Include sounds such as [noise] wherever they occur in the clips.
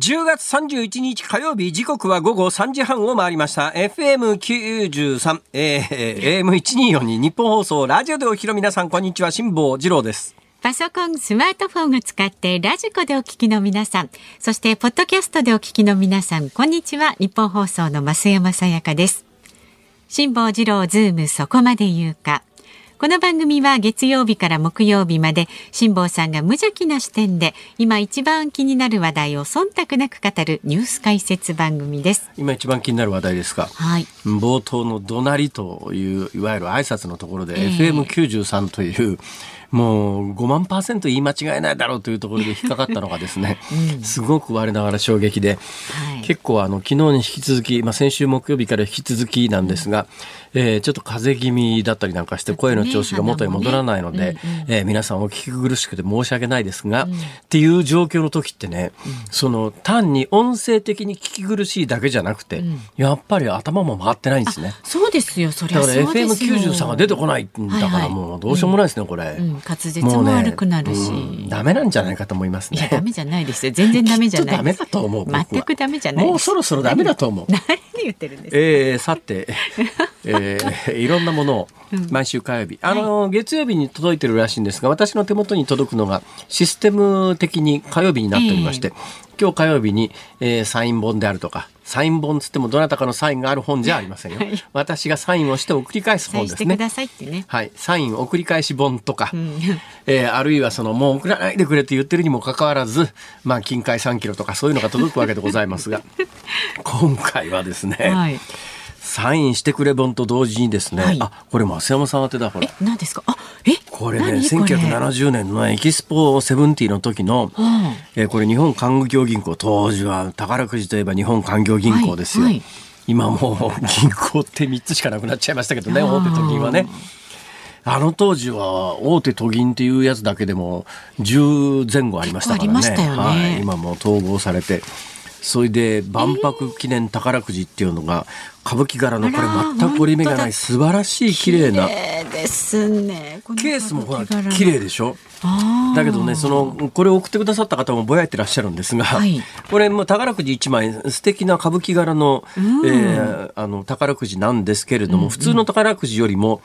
10月31日火曜日時刻は午後3時半を回りました FM93、えー、AM1242 ニッポン放送ラジオでお聞きの皆さんこんにちは辛坊治郎ですパソコン、スマートフォンを使ってラジコでお聞きの皆さん、そしてポッドキャストでお聞きの皆さん、こんにちは。ニッポン放送の増山さやかです。辛坊治郎ズームそこまで言うか。この番組は月曜日から木曜日まで辛坊さんが無邪気な視点で今一番気になる話題を忖度なく語るニュース解説番組です。今一番気になる話題ですか、はい、冒頭の怒鳴りといういわゆる挨拶のところで、えー、FM93 というもう5万パーセント言い間違えないだろうというところで引っかかったのがですね、うん、すごく我ながら衝撃で、はい、結構あの昨日に引き続き、まあ、先週木曜日から引き続きなんですが、うん、えー、ちょっと風邪気味だったりなんかして声の調子が元に戻らないので、えー、皆さんお聞き苦しくて申し訳ないですが、うん、っていう状況の時ってね、その単に音声的に聞き苦しいだけじゃなくて、やっぱり頭も回ってないんですね。そうですよ、それはだから FM93 が出てこないんだからもうどうしようもないですね、これ。滑舌も悪くなるし、ねうん、ダメなんじゃないかと思いますね。ダメじゃないですよ。全然ダメじゃない。ダメだと思う。全くダメじゃないもうそろそろダメだと思う。[laughs] 何言ってるんですか。えー、さて、[laughs] えー、[laughs] いろんなものを毎週火曜日、あの、はい、月曜日に届いてるらしいんですが、私の手元に届くのがシステム的に火曜日になっておりまして、えー、今日火曜日に、えー、サイン本であるとか。サイン本つってもどなたかのサインがある本じゃありませんよ。はい、私がサインをして送り返す本ですね。ねはい、サイン送り返し本とか、うん、えー、あるいはそのもう送らないでくれって言ってるにもかかわらず、まあ近海3キロとかそういうのが届くわけでございますが、[laughs] 今回はですね。はいサインしてくれ本と同時にですね、はい、あこれ増山さん宛てだこれ何ですか？あえ？これね1970年のエキスポセブンティの時の、うん、えこれ日本官業銀行当時は宝くじといえば日本官業銀行ですよ、はいはい、今もう銀行って3つしかなくなっちゃいましたけどね大手と銀はね。あの当時は大手都銀っていうやつだけでも10前後ありましたからね。ね。はい、今も統合されて。それで万博記念宝くじっていうのが歌舞伎柄のこれ全く折り目がない素晴らしい綺麗なですね。ケースもほら綺麗でしょ？だけどねそのこれを送ってくださった方もぼやいてらっしゃるんですが、はい、これも宝くじ1枚素敵な歌舞伎柄の,、えー、あの宝くじなんですけれども、うんうん、普通の宝くじよりも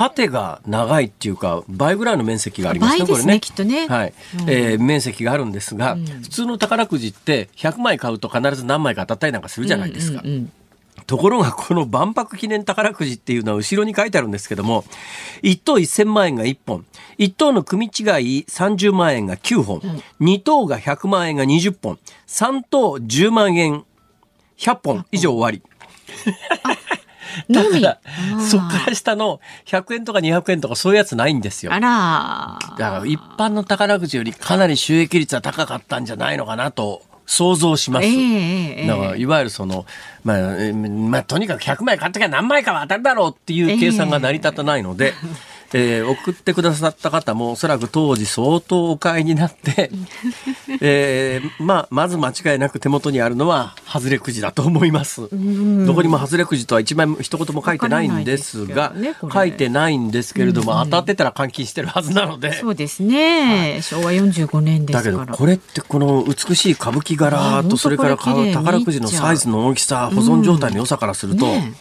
縦が長いっていうか倍ぐらいの面積がありますね、これね。きっとね。はい。うん、えー、面積があるんですが、うん、普通の宝くじって100枚買うと必ず何枚か当たったりなんかするじゃないですか。うんうんうんところがこの万博記念宝くじっていうのは後ろに書いてあるんですけども、1等1000万円が1本、1等の組違い30万円が9本、うん、2等が100万円が20本、3等10万円100本以上終わり。[laughs] だから、そっから下の100円とか200円とかそういうやつないんですよ。あら。だから一般の宝くじよりかなり収益率は高かったんじゃないのかなと想像します。えー、だからいわゆるその、まあ、まあ、とにかく100枚買っときゃ何枚かは当たるだろうっていう計算が成り立たないので、えーえー、送ってくださった方もおそらく当時相当お買いになって、[laughs] えー、まあ、まず間違いなく手元にあるのは外れくじだと思います。どこにも外れくじとは一枚一言も書いてないんですが、ね、書いてないんですけれども、当たってたら換金してるはずなので。そうですね。はい、昭和45年ですだけど、これってこの美しい歌舞伎柄と、それから宝くじのサイズの大きさ、保存状態の良さからすると、ね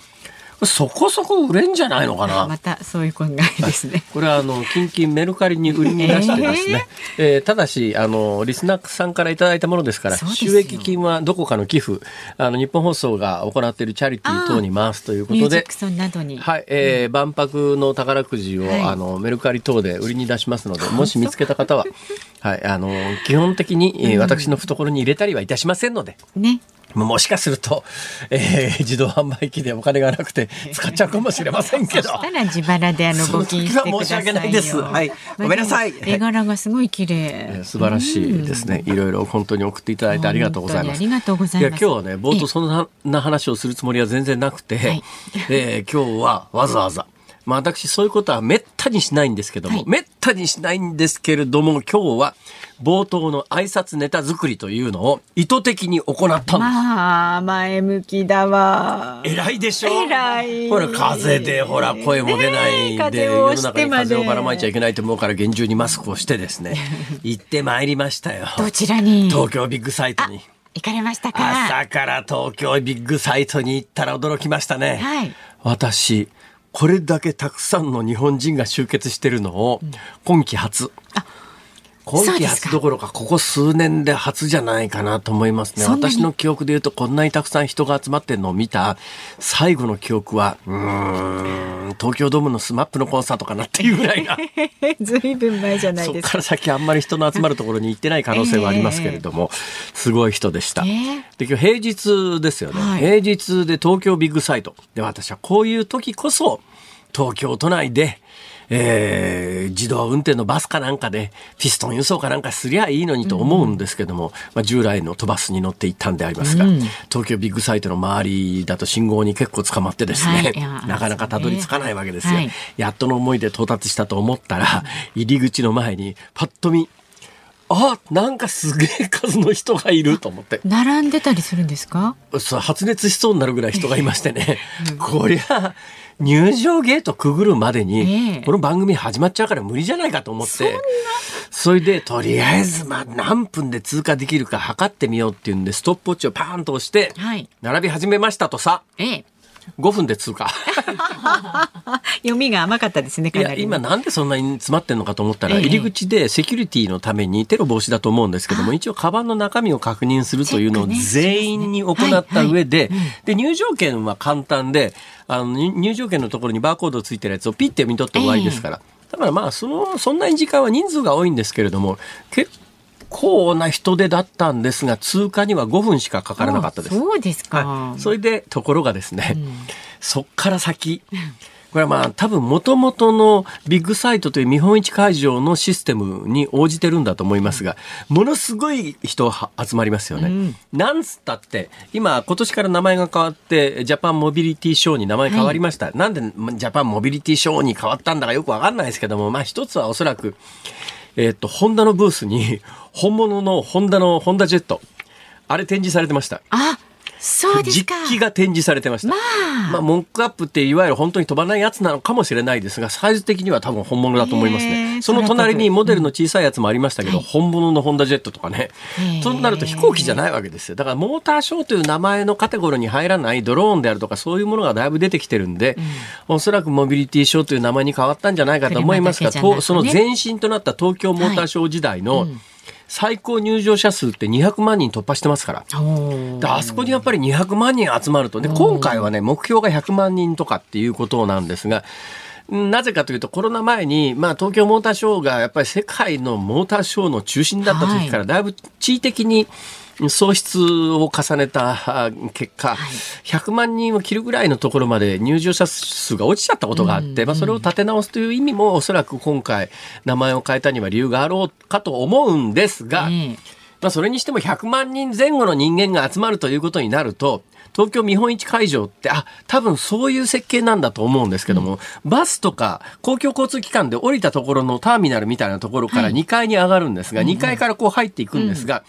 そこそこ売れんじゃないのかな？またそういう考えですね。[laughs] これはあの近々メルカリに売りに出してですね、えーただしあのリスナーさんからいただいたものですから収益金はどこかの寄付あの日本放送が行っているチャリティー等に回すということでミュージックソンなどに。はい、えー万博の宝くじを、はいあのメルカリ等で売りに出しますので、もし見つけた方は、[laughs] はい、あの基本的に、えー私の懐に入れたりはいたしませんので。ね。もしかすると、えー自動販売機でお金がなくて [laughs] 使っちゃうかもしれませんけどそ。したら自腹であのその募金してくださいよ。時は申し訳ないですはいごめんなさい絵柄がすごい綺麗。えー素晴らしいですね。いろいろ本当に送っていただいてありがとうございます。ありがとうございますや今日はね冒頭そんなな話をするつもりは全然なくて、はいえー今日はわざわざ。まあ私そういうことはめったにしないんですけども、はい。めったにしないんですけれども今日は冒頭の挨拶ネタ作りというのを意図的に行ったんです。まあ前向きだわ。偉いでしょ。偉い。ほら風邪でほら声も出ないで、世の中に風邪をばらまいちゃいけないと思うから厳重にマスクをしてですね [laughs] 行ってまいりましたよ。どちらに？東京ビッグサイトに。行かれましたか。朝から東京ビッグサイトに行ったら驚きましたね、はい。私これだけたくさんの日本人が集結してるのを今季初、今季初どころかここ数年で初じゃないかなと思いますね。私の記憶で言うとこんなにたくさん人が集まってるのを見た最後の記憶はうーん東京ドームの SMAP のコンサートかなっていうぐらいな。[laughs] ずいぶん前じゃないそこですか。から先あんまり人の集まるところに行ってない可能性はありますけれども、すごい人でした。ええ。で今日平日ですよね、はい。平日で東京ビッグサイト。で私はこういう時こそ東京都内で、えー自動運転のバスかなんかでピストン輸送かなんかすりゃいいのにと思うんですけども、まあ、従来の飛ばすに乗って行ったんでありますが、東京ビッグサイトの周りだと信号に結構捕まってですね、はい。なかなかたどり着かないわけですよ。はい。やっとの思いで到達したと思ったら、入り口の前にパッと見あなんかすげえ数の人がいると思って。並んでたりするんですか？そう発熱しそうになるぐらい人がいましてね、こりゃ入場ゲートくぐるまでに、ええ。この番組始まっちゃうから無理じゃないかと思って。それでとりあえずまあ何分で通過できるか測ってみようっていうんでストップウォッチをパーンと押して、はい。並び始めましたとさ。ええ。5分で通過。[laughs] 読みが甘かったですね。かなり。今なんでそんなに詰まってんのかと思ったら、ええ入り口でセキュリティのためにテロ防止だと思うんですけども一応カバンの中身を確認するというのを全員に行った上でで入場券は簡単であの入入場券のところにバーコードついてるやつをピッて読み取って終わりですから、だからまあそのそんなに時間は人数が多いんですけれども結構な人出だったんですが通過には5分しかかからなかったですあ。そうですか。はい、それでところがですね、そっから先これはまあ多分もともとのビッグサイトという見本市会場のシステムに応じてるんだと思いますが、ものすごい人は集まりますよね。なんつったって、今今年から名前が変わって、ジャパンモビリティショーに名前変わりました。なんでジャパンモビリティショーに変わったんだかよくわかんないですけども、まあ一つはおそらく、えっ、と、ホンダのブースに本物のホンダのホンダジェット、あれ展示されてました。あ、そうですか。実機が展示されてました。まあモックアップっていわゆる本当に飛ばないやつなのかもしれないですが、サイズ的には多分本物だと思いますへね。ーその隣にモデルの小さいやつもありましたけど、はい本物のホンダジェットとかねへー。そうなると飛行機じゃないわけですよ。だからモーターショーという名前のカテゴリーに入らないドローンであるとかそういうものがだいぶ出てきてるんで、おそらくモビリティショーという名前に変わったんじゃないかと思いますが、ねとその前身となった東京モーターショー時代の最高入場者数って200万人突破してますから。あそこにやっぱり200万人集まると。で今回はね目標が100万人とかっていうことなんですがんなぜかというとコロナ前に、まあ、東京モーターショーがやっぱり世界のモーターショーの中心だった時からだいぶ地位的に喪失を重ねたあ結果、100万人を切るぐらいのところまで入場者数が落ちちゃったことがあって、まあ、それを立て直すという意味もおそらく今回名前を変えたには理由があろうかと思うんですが、ええ。まあ、それにしても100万人前後の人間が集まるということになると、東京見本市会場って、あ、多分そういう設計なんだと思うんですけども、バスとか公共交通機関で降りたところのターミナルみたいなところから2階に上がるんですが、2階からこう入っていくんですが、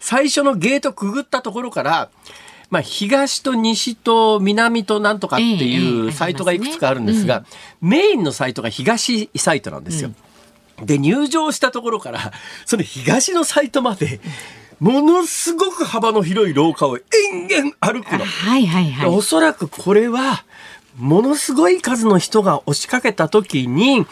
最初のゲートくぐったところから、まあ、東と西と南となんとかっていうえサイトがいくつかあるんですが、メインのサイトが東サイトなんですよ。で、入場したところから、その東のサイトまで、ものすごく幅の広い廊下を延々歩くの。はいはいはい。おそらくこれは、ものすごい数の人が押しかけた時に、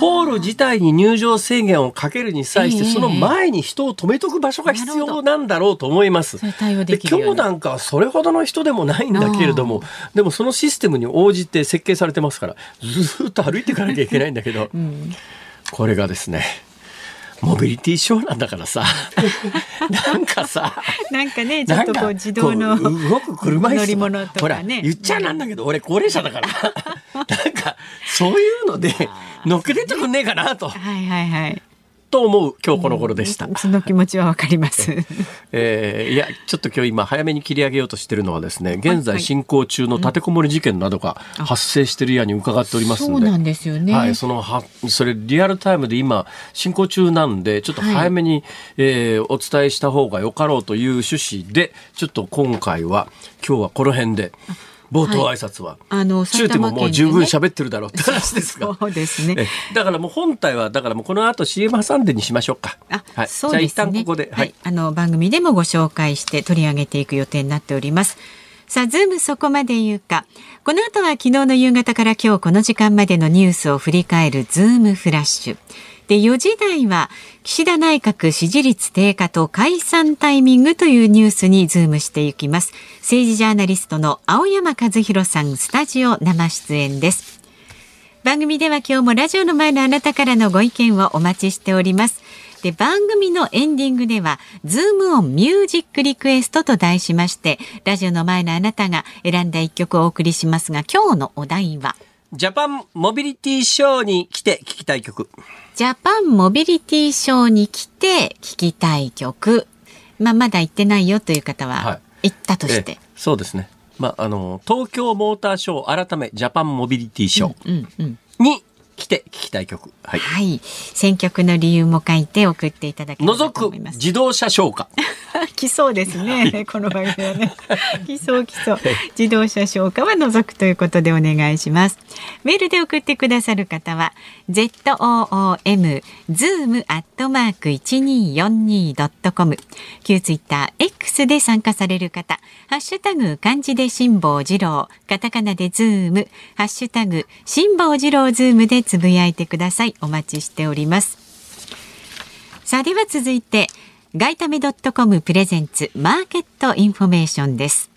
ホール自体に入場制限をかけるに際して、ええ。その前に人を止めとく場所が必要なんだろうと思います。で今日なんかはそれほどの人でもないんだけれども、でもそのシステムに応じて設計されてますから、ずーっと歩いていかなきゃいけないんだけど、これがですね、モビリティショーなんだからさ、[laughs] なんかさ、なんかねちょっとこう自動の動く車乗り物とかね。言っちゃなんだけど俺高齢者だから。[laughs] なんかそういうので乗っけてくんねえかなと。はいはいはいと思う今日この頃でした。その気持ちはわかります。えーいやちょっと今日今早めに切り上げようとしているのはですね現在進行中の立てこもり事件などが発生しているように伺っておりますので。そうなんですよね。はい、そのはそれリアルタイムで今進行中なんでちょっと早めに、えーお伝えした方がよかろうという趣旨でちょっと今回は今日はこの辺で冒頭挨拶は、あの中でももう十分喋ってるだろうって話ですが。[laughs] そうですね。えだからもう本体はだからもうこの後 CM 挟んでにしましょうか。あ、はい、そうですね。ここで、はい、あの番組でもご紹介して取り上げていく予定になっております。さあ、ズームそこまで言うか。この後は昨日の夕方から今日この時間までのニュースを振り返るズームフラッシュ。で、4時台は岸田内閣支持率低下と解散タイミングというニュースにズームしていきます。政治ジャーナリストの青山和弘さん、スタジオ生出演です。番組では今日もラジオの前のあなたからのご意見をお待ちしております。で番組のエンディングではズームオンミュージックリクエストと題しましてラジオの前のあなたが選んだ一曲をお送りしますが今日のお題は？ジャパンモビリティショーに来て聞きたい曲。ジャパンモビリティショーに来て聴きたい曲。まあまだ行ってないよという方はは行ったとして、ええそうですね。まあ、あの、東京モーターショー改めジャパンモビリティショーに来て聞きたい曲。はい。はい選曲の理由も書いて送っていただければと除く自動車ショー歌。[laughs] 来そうですね。この番組はね。[laughs] 来そう来そう。自動車ショー歌は除くということでお願いします。メールで送ってくださる方は z o o m zoom アットマーク一二四二ドットコム。旧ツイッター X で参加される方、ハッシュタグ漢字で辛坊治郎、カタカナでズーム、ハッシュタグ辛坊治郎ズームでつぶやいてください。お待ちしております。さあでは続いてガイタメドットコムプレゼンツマーケットインフォメーションです。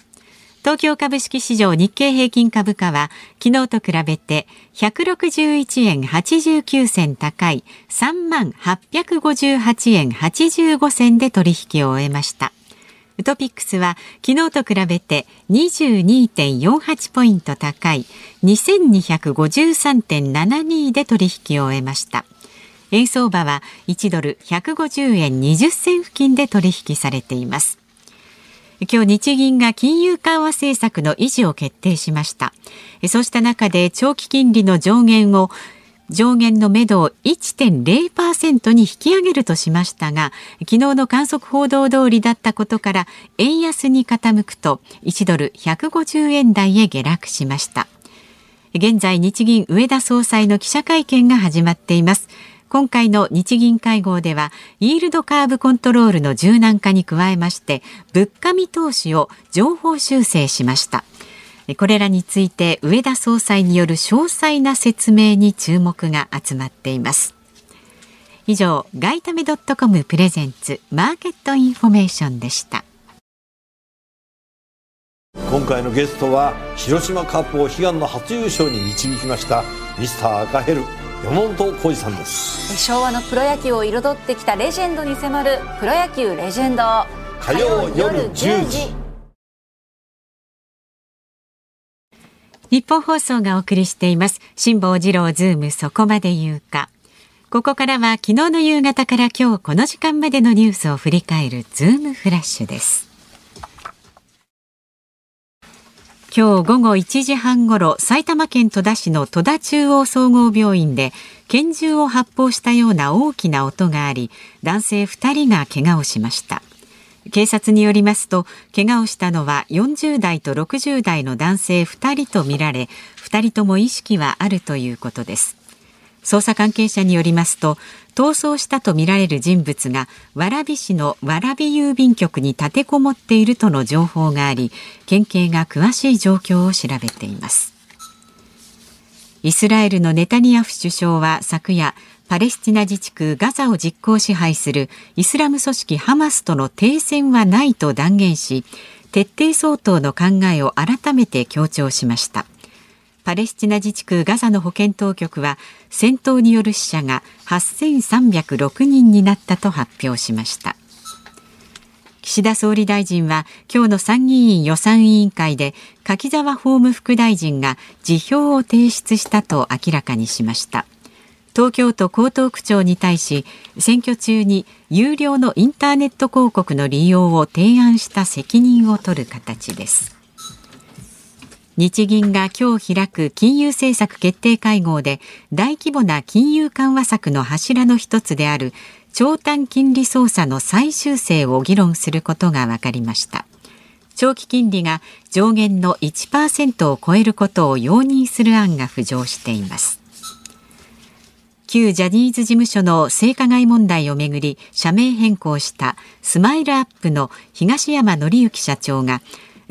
東京株式市場日経平均株価は昨日と比べて161円89銭高い3万858円85銭で取引を終えました。トピックスは昨日と比べて22.48ポイント高い2253.72で取引を終えました。円相場は1ドル150円20銭付近で取引されています。今日日銀が金融緩和政策の維持を決定しました。そうした中で長期金利の上限を上限の目処を1.0%に引き上げるとしましたが昨日の観測報道通りだったことから円安に傾くと1ドル150円台へ下落しました。現在日銀上田総裁の記者会見が始まっています。今回の日銀会合ではイールドカーブコントロールの柔軟化に加えまして物価見通しを情報修正しました。これらについて上田総裁による詳細な説明に注目が集まっています。以上ガイタメドットコムプレゼンツマーケットインフォメーションでした。今回のゲストは広島カープを悲願の初優勝に導きましたミスター赤ヘル山本浩二さんです。昭和のプロ野球を彩ってきたレジェンドに迫る「プロ野球レジェンド」火曜夜10時ニッポン放送がお送りしています。辛坊治郎ズームそこまで言うか。ここからは昨日の夕方から今日この時間までのニュースを振り返るズームフラッシュです。今日午後1時半ごろ埼玉県戸田市の戸田中央総合病院で拳銃を発砲したような大きな音があり男性2人が怪我をしました。警察によりますと怪我をしたのは40代と60代の男性2人とみられ2人とも意識はあるということです。捜査関係者によりますと逃走したとみられる人物が蕨市の蕨郵便局に立てこもっているとの情報があり県警が詳しい状況を調べています。イスラエルのネタニヤフ首相は昨夜パレスチナ自治区ガザを実効支配するイスラム組織ハマスとの停戦はないと断言し徹底相当の考えを改めて強調しました。パレスチナ自治区ガザの保健当局は戦闘による死者が8306人になったと発表しました。岸田総理大臣は今日の参議院予算委員会で柿沢法務副大臣が辞表を提出したと明らかにしました。東京都江東区長に対し選挙中に有料のインターネット広告の利用を提案した責任を取る形です。日銀が今日開く金融政策決定会合で大規模な金融緩和策の柱の一つである長短金利操作の再修正を議論することが分かりました。長期金利が上限の1%を超えることを容認する案が浮上しています。旧ジャニーズ事務所の性加害問題をめぐり社名変更したスマイルアップの東山紀之社長が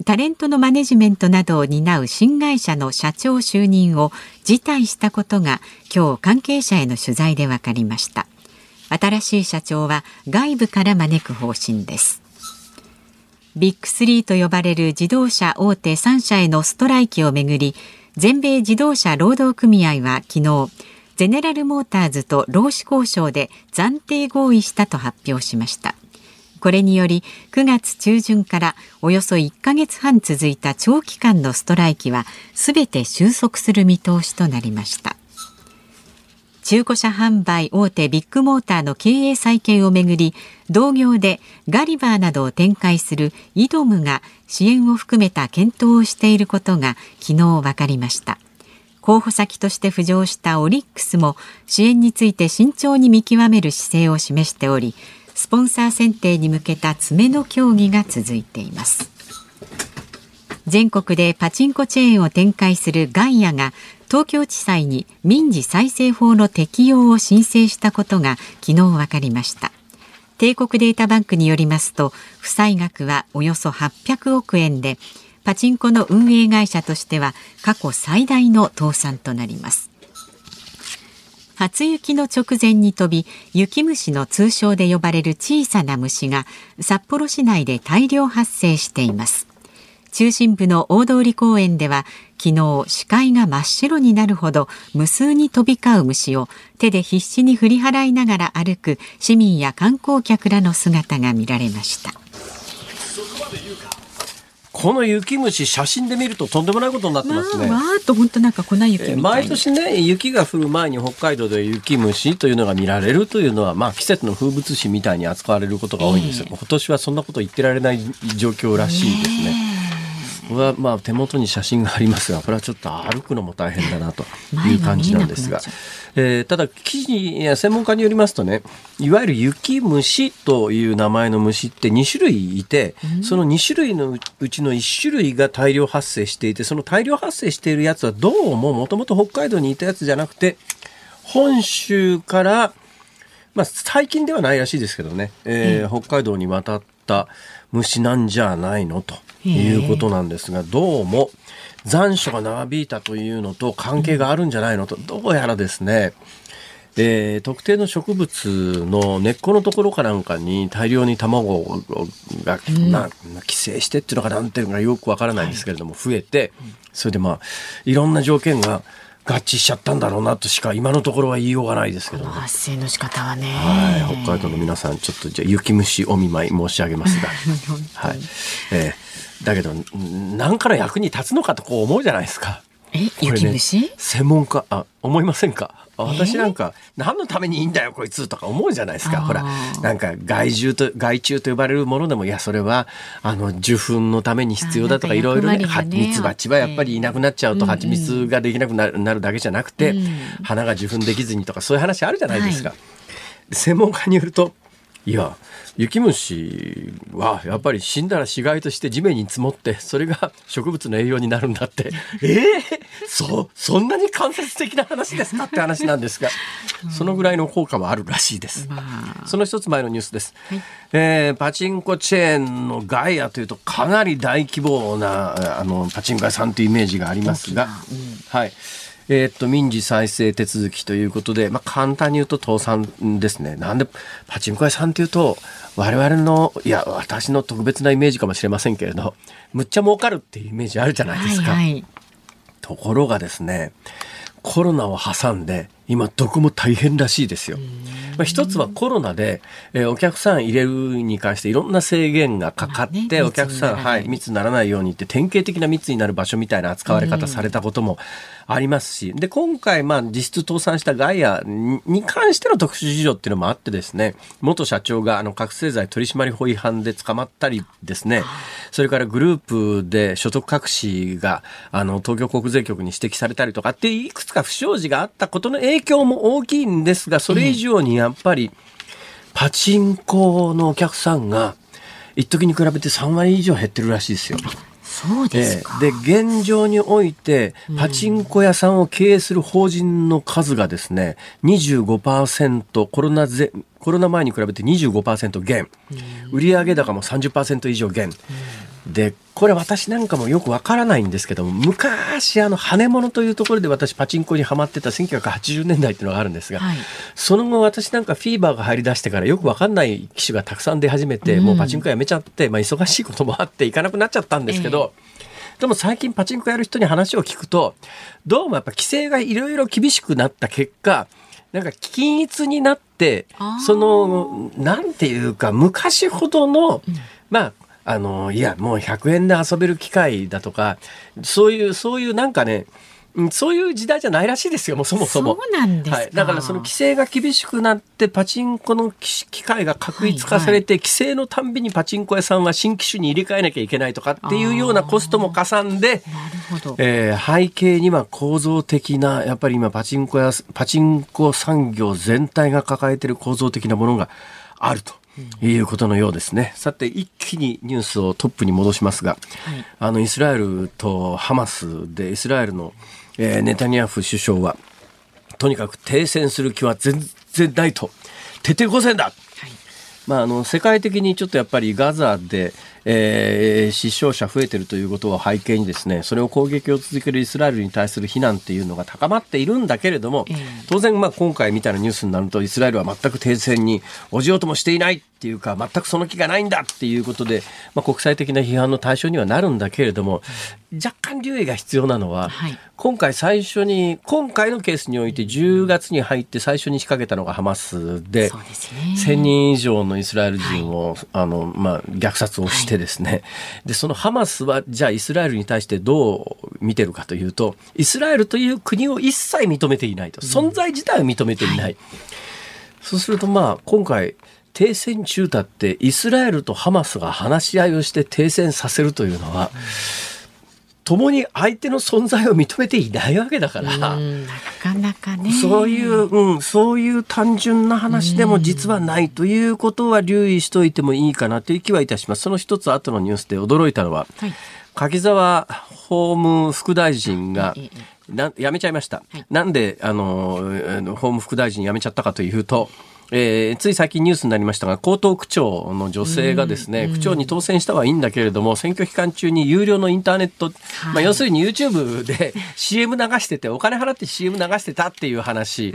タレントのマネジメントなどを担う新会社の社長就任を辞退したことが今日関係者への取材で分かりました。新しい社長は外部から招く方針です。ビッグスリーと呼ばれる自動車大手3社へのストライキをめぐり全米自動車労働組合は昨日ゼネラルモーターズと労使交渉で暫定合意したと発表しました。これにより9月中旬からおよそ1ヶ月半続いた長期間のストライキはすべて収束する見通しとなりました。中古車販売大手ビッグモーターの経営再建をめぐり同業でガリバーなどを展開するイドムが支援を含めた検討をしていることが昨日分かりました。候補先として浮上したオリックスも支援について慎重に見極める姿勢を示しておりスポンサー選定に向けた詰めの協議が続いています。全国でパチンコチェーンを展開するガイアが東京地裁に民事再生法の適用を申請したことが昨日分かりました。帝国データバンクによりますと負債額はおよそ800億円でパチンコの運営会社としては過去最大の倒産となります。初雪の直前に飛び雪虫の通称で呼ばれる小さな虫が札幌市内で大量発生しています。中心部の大通公園では昨日視界が真っ白になるほど無数に飛び交う虫を手で必死に振り払いながら歩く市民や観光客らの姿が見られました。この雪虫写真で見るととんでもないことになってますね。わーっと本当なんか粉雪毎年ね雪が降る前に北海道で雪虫というのが見られるというのは、まあ、季節の風物詩みたいに扱われることが多いんですよ、今年はそんなこと言ってられない状況らしいですね。これはまあ手元に写真がありますがこれはちょっと歩くのも大変だなという感じなんですが。えー、ただ記事や専門家によりますとねいわゆる雪虫という名前の虫って2種類いて、その2種類のうちの1種類が大量発生していてその大量発生しているやつはどうももともと北海道にいたやつじゃなくて本州からまあ、最近ではないらしいですけどね、えー、北海道に渡った虫なんじゃないの？ということなんですが、どうも残暑が長引いたというのと関係があるんじゃないのと、どうやらですね、えー、特定の植物の根っこのところかなんかに大量に卵が、まあ、寄生してっていうのかなんていうのかよくわからないんですけれども、増えて、それでまあ、いろんな条件が合致しちゃったんだろうなとしか今のところは言いようがないですけど、ね、発生の仕方はね。はい。北海道の皆さんちょっとじゃ雪虫お見舞い申し上げますが。[laughs] はい。えー、だけど何から役に立つのかとこう思うじゃないですか。え、雪虫？専門家？あ思いませんか？私なんか何のためにいいんだよこいつとか思うじゃないですか。ほらなんか害獣と害虫と呼ばれるものでもいやそれはあの受粉のために必要だとかいろいろねミツバチはやっぱりいなくなっちゃうと蜂蜜ができなくなるだけじゃなくて、花が受粉できずにとかそういう話あるじゃないですか。はい、専門家によるといや雪虫はやっぱり死んだら死骸として地面に積もってそれが [laughs] 植物の栄養になるんだって。え [laughs] えー、そそんなに間接的な話ですかって話なんですがそのぐらいの効果もあるらしいです、その一つ前のニュースです、はい、えー、パチンコチェーンのガイアというとかなり大規模なあのパチンコ屋さんというイメージがありますが、うん、はいえーっと、民事再生手続きということで、まあ、簡単に言うと倒産ですね。なんで、パチンコ屋さんっていうと、我々の、いや、私の特別なイメージかもしれませんけれど、むっちゃ儲かるっていうイメージあるじゃないですか。はいはい。ところがですね、コロナを挟んで、今どこも大変らしいですよ。まあ、一つはコロナで、えーお客さん入れるに関していろんな制限がかかって、まあねお客さん、はい、密にならないようにって典型的な密になる場所みたいな扱われ方されたこともありますし、で、今回、まあ、実質倒産したガイアにに関しての特殊事情っていうのもあってですね、元社長があの覚醒剤取締法違反で捕まったりですね、それからグループで所得隠しが、あの、東京国税局に指摘されたりとかって、いくつか不祥事があったことの影響も大きいんですが、それ以上にやっぱり、パチンコのお客さんが、一時に比べて3割以上減ってるらしいですよ。そうですか。ええで現状においてパチンコ屋さんを経営する法人の数がですね25%コロナぜコロナ前に比べて25%減売上高も30%以上減でこれ私なんかもよくわからないんですけども昔あの羽物というところで私パチンコにはまってた1980年代っていうのがあるんですが、はい。その後私なんかフィーバーが入り出してからよくわかんない機種がたくさん出始めて、もうパチンコやめちゃって、まあ、忙しいこともあって行かなくなっちゃったんですけど、でも最近パチンコやる人に話を聞くと、どうもやっぱ規制がいろいろ厳しくなった結果、なんか均一になってその、なんていうか、昔ほどの、まあ、あの、いや、もう100円で遊べる機会だとか、そういう、そういうなんかね、うんそういう時代じゃないらしいですよ、もうそもそも。そうなんですかはい。だからその規制が厳しくなって、パチンコの機機械が確一化されて、規制のたんびにパチンコ屋さんは新機種に入れ替えなきゃいけないとかっていうようなコストもかさんで、なるほど。えー背景には構造的な、やっぱり今パチンコや、パチンコ産業全体が抱えている構造的なものがあると。いうことのようですね。さて、一気にニュースをトップに戻しますが、はいあの、イスラエルとハマスで、イスラエルの、えーネタニヤフ首相は、とにかく停戦する気は全然ないと。徹底抗戦だまあ、あの世界的にちょっとやっぱりガザで、えー死傷者増えてるということを背景にですねそれを攻撃を続けるイスラエルに対する非難っていうのが高まっているんだけれども、ええ。当然まあ今回みたいなニュースになるとイスラエルは全く停戦に応じようともしていないっていうか全くその気がないんだっていうことで、まあ、国際的な批判の対象にはなるんだけれども若干留意が必要なのは、はい。今回最初に今回のケースにおいて10月に入って最初に仕掛けたのがハマスでですね。1000人以上のイスラエル人を、あのまあ、虐殺をしてですね、でそのハマスはじゃあイスラエルに対してどう見てるかというとイスラエルという国を一切認めていないと。存在自体を認めていない、そうするとまあ今回停戦中だってイスラエルとハマスが話し合いをして停戦させるというのは、共に相手の存在を認めていないわけだから。うんなかなかね。そういう、うん、そういう単純な話でも実はないということは留意しておいてもいいかなという気はいたします。その一つ後のニュースで驚いたのは、はい柿沢法務副大臣がな辞めちゃいました。はいなんで、あの、あの法務副大臣辞めちゃったかというと、えーつい最近ニュースになりましたが、江東区長の女性がですね、区長に当選したはいいんだけれども、選挙期間中に有料のインターネット、まあ、要するに YouTube で CM 流してて、お金払って CM 流してたっていう話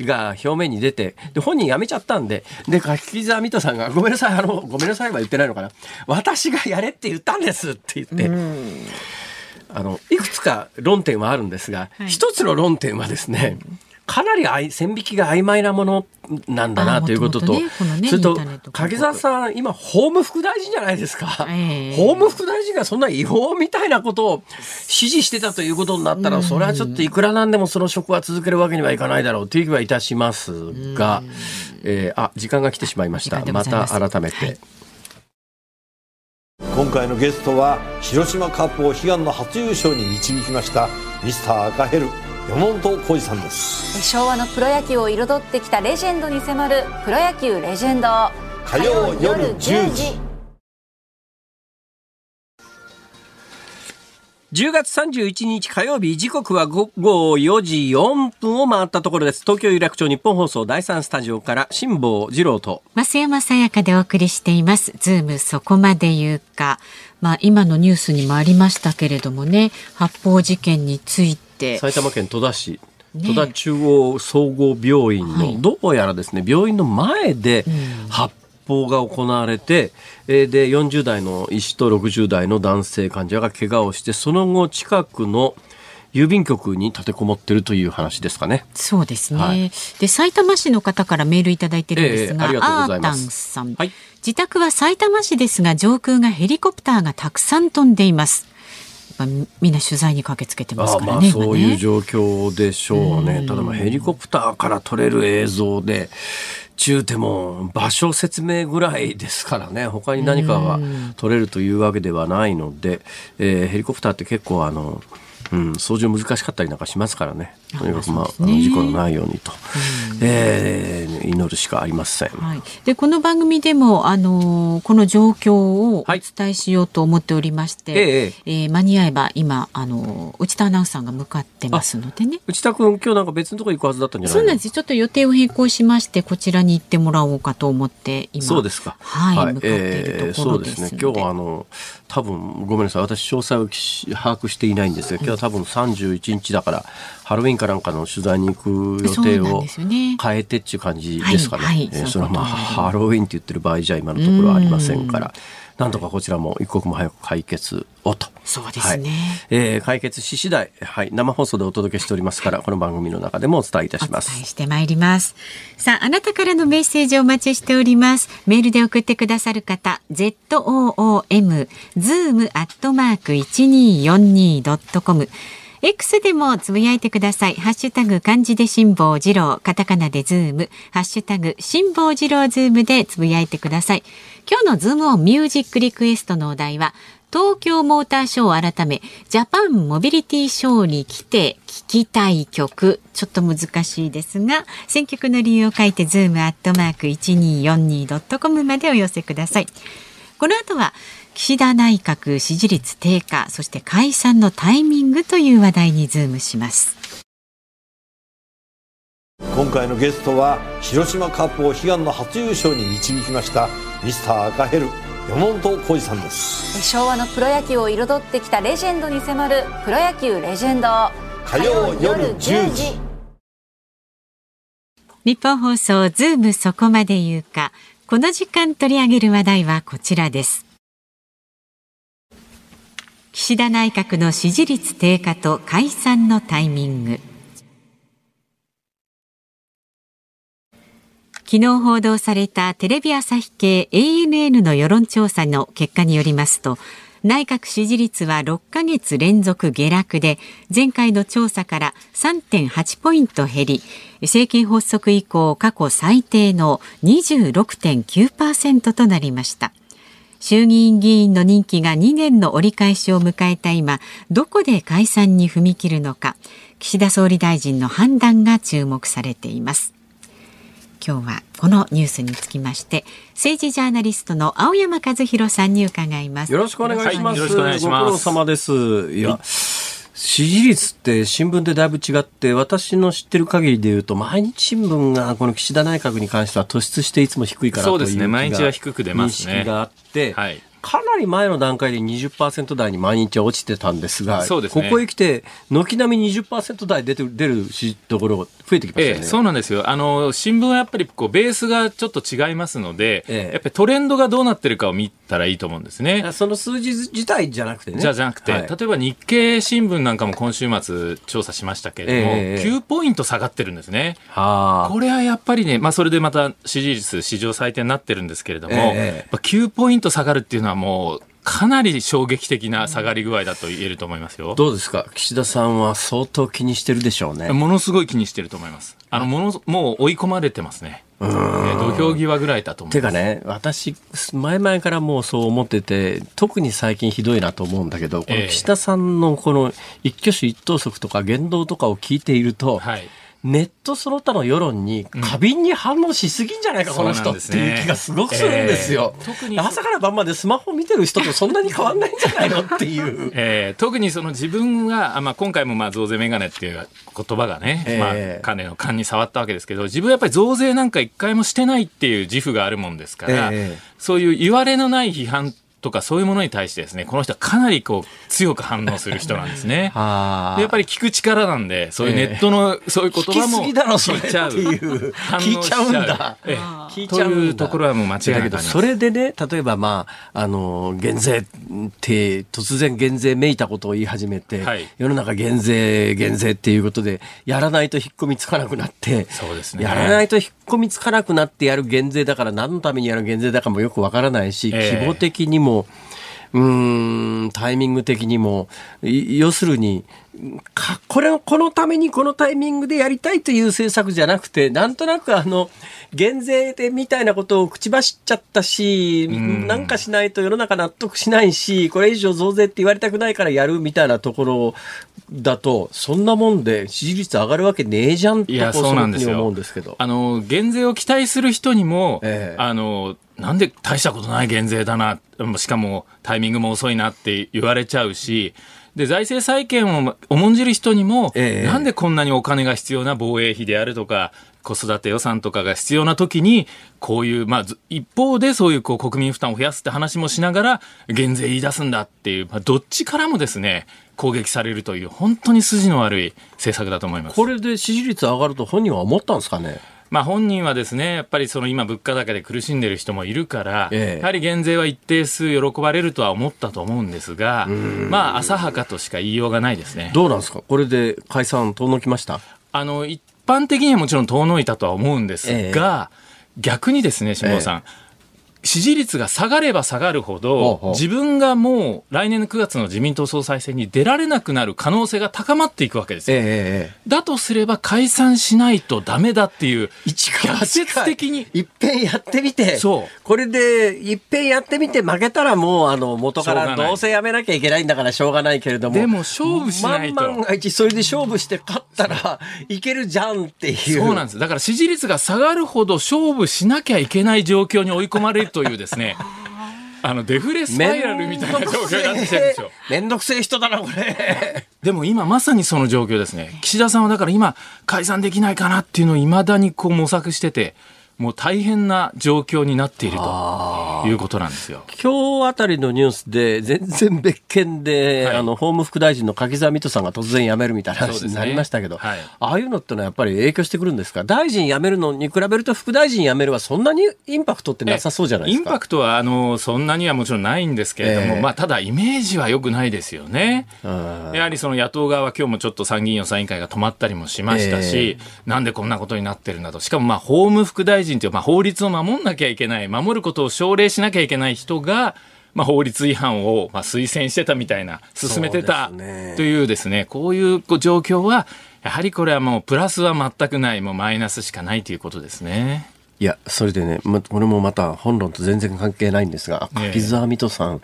が表面に出て、で、本人辞めちゃったんで、で、柿沢水戸さんが、ごめんなさい、あの、ごめんなさいは言ってないのかな。私がやれって言ったんですって言って、あの、いくつか論点はあるんですが、はい。一つの論点はですね、かなりあい線引きが曖昧なものなんだなということと、ねそれと柿沢さん今法務副大臣じゃないですか、ええ法務副大臣がそんな違法みたいなことを指示してたということになったら、それはちょっといくらなんでもその職は続けるわけにはいかないだろうという気はいたしますが、えーあ時間が来てしまいました。また改めて、はい。今回のゲストは広島カップを悲願の初優勝に導きましたミスター赤ヘル山本浩二さんです。昭和のプロ野球を彩ってきたレジェンドに迫る「プロ野球レジェンド」火曜夜10時。10月31日火曜日時刻は午後4時4分を回ったところです。東京有楽町日本放送第3スタジオから辛坊治郎と。増山さやかでお送りしています。ズームそこまで言うか。まあ今のニュースにもありましたけれどもね、発砲事件についてて。埼玉県戸田市。戸田中央総合病院の、はい。どうやらですね病院の前で発砲が行われて、えーで40代の医師と60代の男性患者が怪我をしてその後近くの郵便局に立てこもってるという話ですかね。そうですね、はい。で埼玉市の方からメールいただいてるんですが、ええありがとうございータンますさん、はい。自宅は埼玉市ですが上空がヘリコプターがたくさん飛んでいますぱみみんな取材に駆けつけてますからねそういう状況でしょうね。ただまあヘリコプターから撮れる映像で、中ても場所説明ぐらいですからね、他に何かが撮れるというわけではないので、えーヘリコプターって結構あの、うん、操縦難しかったりなんかしますからね。とにかくまあ、ねの事故のないようにと、えー祈るしかありません。はい、でこの番組でも、あのーこの状況をおはい伝えしようと思っておりまして、えええー間に合えば今、あのー内田アナウンサーが向かってますのでね。内田君、今日なんか別のところ行くはずだったんじゃないの？そうなんですちょっと予定を変更しましてこちらに行ってもらおうかと思って今そうですか。はい、向かっているところですそうですね。今日はあの多分ごめんなさい。私詳細をき把握していないんですが、今日は多分31日だから、ハロウィンかなんかの取材に行く予定を変えてっていう感じですかね。それはまあハロウィンって言ってる場合じゃ今のところはありませんから。なんとかこちらも一刻も早く解決をと。そうですねはいえー解決し次第、はい、生放送でお届けしておりますから、この番組の中でもお伝えいたしまお伝えす。してまいります。さあ、あなたからのメッセージをお待ちしております。メールで送ってくださる方、zoom、zoom アットマーク 1242.com。X でもつぶやいてください。ハッシュタグ漢字で辛坊治郎、カタカナでズーム、ハッシュタグ辛坊治郎ズームでつぶやいてください。今日のズームオンミュージックリクエストのお題は、東京モーターショー改め、ジャパンモビリティショーに来て聴きたい曲。ちょっと難しいですが、選曲の理由を書いて、ズームアットマーク 1242.com までお寄せください。この後は、岸田内閣支持率低下、そして解散のタイミングという話題にズームします。今回のゲストは広島カープを悲願の初優勝に導きましたミスター赤ヘル山本浩二さんです昭和のプロ野球を彩ってきたレジェンドに迫る「プロ野球レジェンド」火曜夜10時ニッポン放送ズームそこまで言うか。この時間取り上げる話題はこちらです。岸田内閣の支持率低下と解散のタイミング。昨日報道されたテレビ朝日系 ANN の世論調査の結果によりますと、内閣支持率は6ヶ月連続下落で、前回の調査から3.8ポイント減り、政権発足以降過去最低の26.9%となりました。衆議院議員の任期が2年の折り返しを迎えた今、どこで解散に踏み切るのか、岸田総理大臣の判断が注目されています。今日はこのニュースにつきまして政治ジャーナリストの青山和弘さんに伺いますよろしくお願いします。はいよろしくお願いしますご苦労様です。いや、支持率って新聞でだいぶ違って、私の知ってる限りで言うと、毎日新聞がこの岸田内閣に関しては突出していつも低いからというそうですね。毎日は低く出ますね。認識があって、はいかなり前の段階で20%台に毎日は落ちてたんですが、そうですねここへ来て、軒並み20%台出て出るしところが増えてきましたよね。ええ、そうなんですよ。あの、新聞はやっぱりこう、ベースがちょっと違いますので、ええやっぱりトレンドがどうなってるかを見たらいいと思うんですね。その数字自体じゃなくてね。じゃじゃなくて、はい例えば日経新聞なんかも今週末調査しましたけれども、ええ9ポイント下がってるんですね。はあこれはやっぱりね、まあそれでまた支持率史上最低になってるんですけれども、ええやっぱ9ポイント下がるっていうのはもう、かなり衝撃的な下がり具合だと言えると思いますよ。どうですか？岸田さんは相当気にしてるでしょうね。ものすごい気にしてると思います。あの、もの、もう追い込まれてますね。えー土俵際ぐらいだと思います。てかね、私、前々からもうそう思ってて、特に最近ひどいなと思うんだけど、このええ岸田さんのこの一挙手一投足とか言動とかを聞いていると、はい。ネットその他の世論に過敏に反応しすぎんじゃないか、この人っていう気がすごくするんですよ。ええ特に朝から晩までスマホ見てる人とそんなに変わんないんじゃないのっていう。[laughs] えー特にその自分が、あまあ、今回もまあ増税メガネっていう言葉がね、ええまあ、彼の勘に触ったわけですけど、自分はやっぱり増税なんか一回もしてないっていう自負があるもんですから、ええそういう言われのない批判とかそういうものに対してですね、この人はかなりこう強く反応する人なんですね。[laughs] あでやっぱり聞く力なんで、そういうネットのそういう言葉も聞きすぎだろそれ。聞いちゃう。っていう反応聞いちゃう。んだええ聞いちゃうんだというところはもう間違いなくあります。だけどそれでね例えばまああの減税って突然減税めいたことを言い始めて、はい。世の中減税減税っていうことでやらないと引っ込みつかなくなってそうですね。やらないと引っ込みつかなくなってやる減税だから何のためにやる減税だかもよくわからないし、ええ。規模的にもうーんタイミング的にもい要するにかこれをこのためにこのタイミングでやりたいという政策じゃなくてなんとなくあの減税でみたいなことを口走っちゃったしん。なんかしないと世の中納得しないしこれ以上増税って言われたくないからやるみたいなところだとそんなもんで支持率上がるわけねえじゃんといや、こうそうなんですよ。思うんですけど。あの、減税を期待する人にも、ええあの、なんで大したことない減税だな、しかもタイミングも遅いなって言われちゃうし、で、財政再建を重んじる人にも、ええなんでこんなにお金が必要な防衛費であるとか、子育て予算とかが必要な時に、こういう、まあ、ず一方でそういうこう国民負担を増やすって話もしながら、減税言い出すんだっていう、まあ、どっちからもですね、攻撃されるという、本当に筋の悪い政策だと思います。これで支持率上がると本人は思ったんですかね？まあ、本人はですね、やっぱりその今、物価高で苦しんでる人もいるから、ええやはり減税は一定数喜ばれるとは思ったと思うんですが、まあ、浅はかとしか言いようがないですね。どうなんですか？これで解散遠のきました？あの、一般的にはもちろん遠のいたとは思うんですが、逆にですね、下尾さん、支持率が下がれば下がるほど自分がもう来年の9月の自民党総裁選に出られなくなる可能性が高まっていくわけですよ。ええええ。だとすれば解散しないとダメだっていう、逆説的にいっぺんやってみて、そうこれでいっぺんやってみて負けたらもうあの元からどうせやめなきゃいけないんだからしょうがないけれども。でも勝負しないと万万が一それで勝負して勝ったらいけるじゃんっていう。そうなんです。だから支持率が下がるほど勝負しなきゃいけない状況に追い込まれるというですね、あの、デフレスパイラルみたいな状況になってきてるんですよ。めんどくせえ人だな、これ。でも今まさにその状況ですね。岸田さんはだから今解散できないかなっていうのを未だにこう模索してて、もう大変な状況になっているということなんですよ。今日あたりのニュースで、全然別件で、はいあの、法務副大臣の柿沢水戸さんが突然辞めるみたいな話になりましたけど、そうですねああいうのってのはやっぱり影響してくるんですか？大臣辞めるのに比べると副大臣辞めるはそんなにインパクトってなさそうじゃないですか？インパクトはあのそんなにはもちろんないんですけれども、ええまあ、ただイメージは良くないですよね。うんやはりその野党側は今日もちょっと参議院予算委員会が止まったりもしましたし、なんでこんなことになってるんだと。しかもまあ法務副大臣というまあ法律を守んなきゃいけない、守ることを奨励しなきゃいけない人が、まあ、法律違反をまあ推薦してたみたいな、進めてたというですね、こういう状況は、やはりこれはもうプラスは全くない、もうマイナスしかないということですね。いや、それでね、ま、これもまた本論と全然関係ないんですが、ええ。柿沢水戸さん、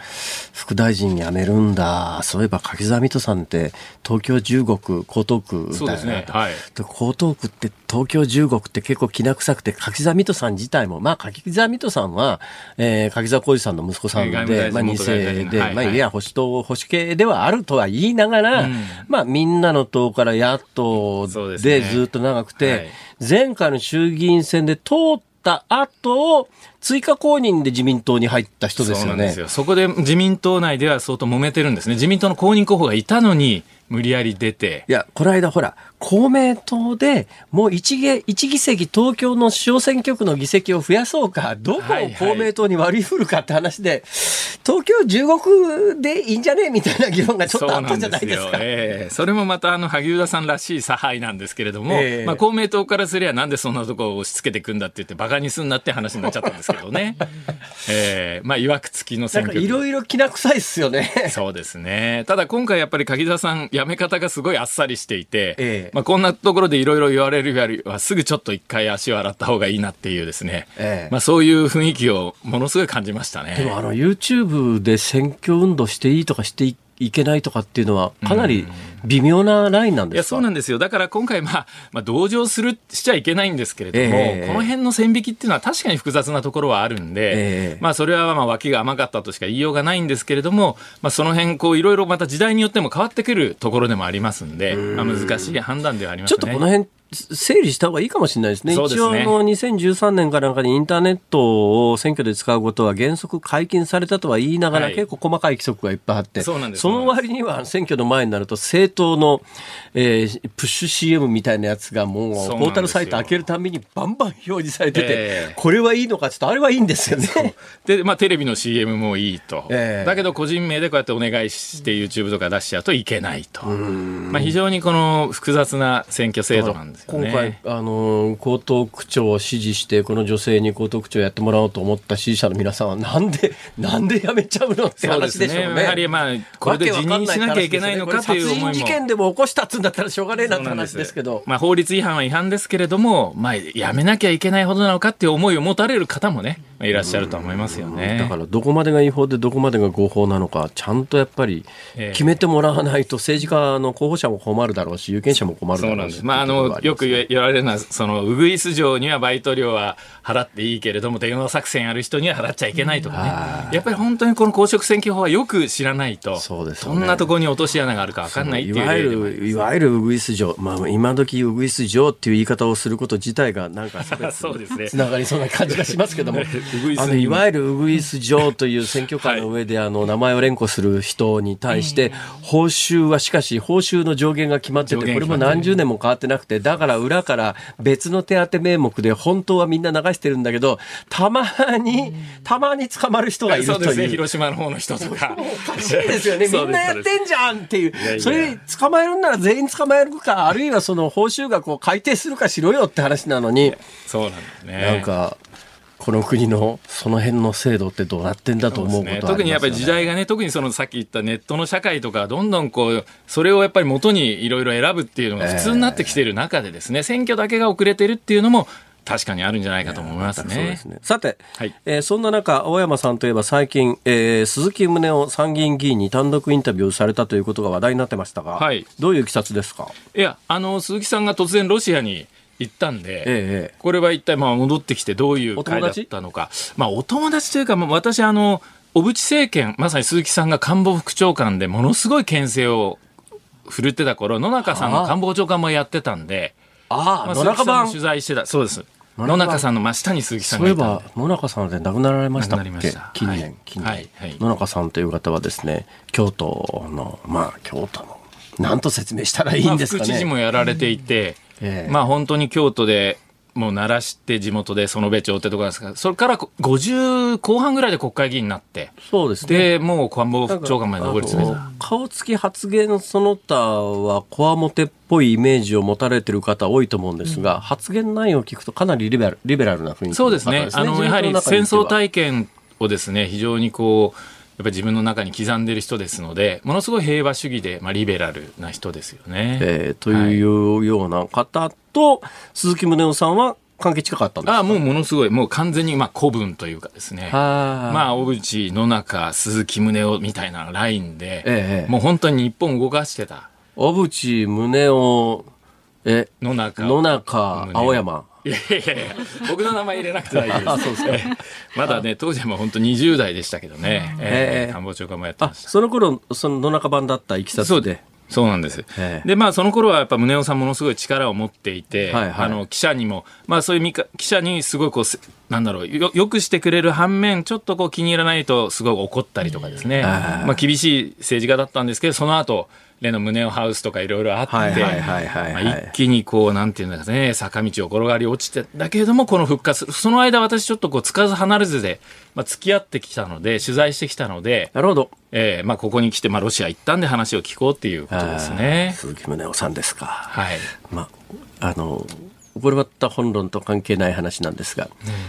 副大臣辞めるんだ。そういえば柿沢水戸さんって、東京15区、江東区だよね。そうですね。はい。で江東区って、東京15区って結構きな臭くて、柿沢水戸さん自体も、まあ、柿沢水戸さんは、えー、柿沢浩二さんの息子さんで、まあ、二元外務大世で、臣はいまあ、いや、保守党、保守系ではあるとは言いながら、うんまあ、みんなの党から野党でずっと長くて、はい前回の衆議院選で通った後、追加公認で自民党に入った人ですよねそ。よ。そこで自民党内では相当揉めてるんですね。自民党の公認候補がいたのに、無理やり出て。いや、この間ほら、公明党でもう一議一議席東京の小選挙区の議席を増やそうか、どこを公明党に割り振るかって話で、東京15区でいいんじゃねみたいな議論がちょっとあったじゃないですか。ええそれもまたあの萩生田さんらしい差配なんですけれども、ええまあ、公明党からすりゃなんでそんなとこを押し付けていくんだって言ってバカにすんなって話になっちゃったんですけどね。[laughs] ええまあ、いわくつきのな選挙いろいろきな臭いっすよね。そうですね。ただ今回やっぱり柿沢さん、辞め方がすごいあっさりしていて、ええまあこんなところでいろいろ言われるよりはすぐちょっと一回足を洗った方がいいなっていうですね。ええまあそういう雰囲気をものすごい感じましたね。でもあの YouTube で選挙運動していいとかしていいけないとかっていうのはかなり微妙なラインなんいや、ですか？そうなんですよ。だから今回、まあ、まあ、同情する、しちゃいけないんですけれども、ええこの辺の線引きっていうのは確かに複雑なところはあるんで、ええまあ、それはまあ、脇が甘かったとしか言いようがないんですけれども、まあ、その辺、こう、いろいろまた時代によっても変わってくるところでもありますんで、まあ、難しい判断ではありますね。ちょっとこの辺っ整理した方がいいかもしれないですね。すね。一応あの2013年かなんかにインターネットを選挙で使うことは原則解禁されたとは言いながら、はい。結構細かい規則がいっぱいあって、そうなんですの割には選挙の前になると政党の、えープッシュ CM みたいなやつがもうポータルサイト開けるたびにバンバン表示されてて、ええ。これはいいのかちょっとあれはいいんですよね。で、まあ、テレビの CM もいいと、ええ。だけど個人名でこうやってお願いして YouTube とか出しちゃうといけないと、まあ、非常にこの複雑な選挙制度なんですよ今ね。回、あの、江東区長を支持して、この女性に江東区長やってもらおうと思った支持者の皆さんは、なんで、[laughs] なんで辞めちゃうのって話でしょうね。やはりまあこれで辞任しなきゃいけないのかという思いも殺人事件でも起こしたっつうんだったらしょうがねえなって話ですけど。まあ、法律違反は違反ですけれども、まあ、やめなきゃいけないほどなのかっていう思いを持たれる方もね、まあいらっしゃると思いますよね。だからどこまでが違法でどこまでが合法なのかちゃんとやっぱりええ決めてもらわないと政治家の候補者も困るだろうし有権者も困るだろうしそうなんです。まあ、あの、よく言われるのは、その、ウグイス城にはバイト料は払っていいけれども、電話作戦やる人には払っちゃいけないとかね。やっぱり本当にこの公職選挙法はよく知らないと、そね。どんなところに落とし穴があるか分かんないっていういわゆるいわゆるウグイス城、まあ、今時ウグイス城っていう言い方をすること自体がなんか [laughs] そうですね。つながりそうな感じがしますけども。[laughs] あのいわゆるウグイス城という選挙カーの上であの名前を連呼する人に対して報酬はしかし報酬の上限が決まっててこれも何十年も変わってなくてだから裏から別の手当名目で本当はみんな流してるんだけどたまにたまに捕まる人がいるという。そうですね、広島の方の人とか。[laughs] おかしいですよね。みんなやってんじゃんっていう。やいやそれ捕まえるんなら全員捕まえるか、あるいはその報酬額を改定するかしろよって話なのに、そうなんですね。なんか、この国のその辺の制度ってどうなってんだと思うことね。特にやっぱり時代がね、特にそのさっき言ったネットの社会とか、どんどんこう、それをやっぱり元にいろいろ選ぶっていうのが普通になってきている中でですね、選挙だけが遅れてるっていうのも確かにあるんじゃないかと思いますねす。ね。さて、はいえーそんな中、青山さんといえば最近、えー鈴木宗男参議院議員に単独インタビューをされたということが話題になってましたが、はいどういういきさつですか？いや、あの、鈴木さんが突然ロシアに行ったんで、ええこれは一体まあ戻ってきてどういう会だったのか。まあお友達というか、まあ私あの、小渕政権、まさに鈴木さんが官房副長官でものすごい牽制を振るってた頃、野中さんの官房長官もやってたんで、あまあ、野中版取材してた。そうです。野中さん。の真下に鈴木さんそういえば野中さんで亡くなられましたっけ？近年、はい。近年、はいはい。野中さんという方はですね京都のまあ京都の何と説明したらいいまあんですか副知事もね、やられていて、ええ。まあ本当に京都でもう鳴らして地元で園部町ってところですが、それから50後半ぐらいで国会議員になって、そうですね。で、もう官房副長官まで上り詰めた。顔つき発言その他はこわもてっぽいイメージを持たれてる方多いと思うんですが、発言内容を聞くとかなりリベラルリベラルな雰囲気の方そうですね。あの、やはり戦争体験をですね、非常にこう、ぱり自分の中に刻んでる人ですので、ものすごい平和主義で、まあ、リベラルな人ですよね。えーというような方と、鈴木宗男さんは関係近かったんですか？ああ、もうものすごい、もう完全に、まあ、古文というかですね。はまあ、小渕、野中、鈴木宗男みたいなラインで、ええもう本当に日本を動かしてた。小渕宗男、え、野中。野中、青山。いやいやいや僕の名前入れなくて大丈夫です。ええまだね、当時はもう本当20代でしたけどね、ええええ官房長官もやってあ、ました。その頃、その野中版だったいきさつで？そうなんです。ええで、まあ、その頃はやっぱ宗男さんものすごい力を持っていて、はいはいあの、記者にも、まあ、そういう見か記者にすごいこうせ、なんだろう、よ、よくしてくれる反面、ちょっとこう気に入らないとすごい怒ったりとかですね。まあ、厳しい政治家だったんですけど、その後、例の宗男ハウスとかいろいろあって、一気にこう、なんていうんですかね、坂道を転がり落ちて、だけれども、この復活、その間私ちょっとこう、つかず離れずで、まあ、付き合ってきたので、取材してきたので、なるほど。えーまあ、ここに来て、まあ、ロシア行ったんで話を聞こうっていうことですね。鈴木宗男さんですか。はい。まあ、あの、これまた本論と関係ない話なんですが、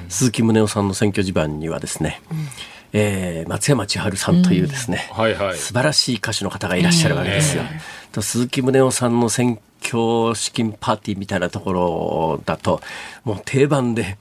鈴木宗男さんの選挙地盤にはですね、えー松山千春さんというですね、はいはい。素晴らしい歌手の方がいらっしゃるわけですよ。と鈴木宗男さんの選挙資金パーティーみたいなところだともう定番で、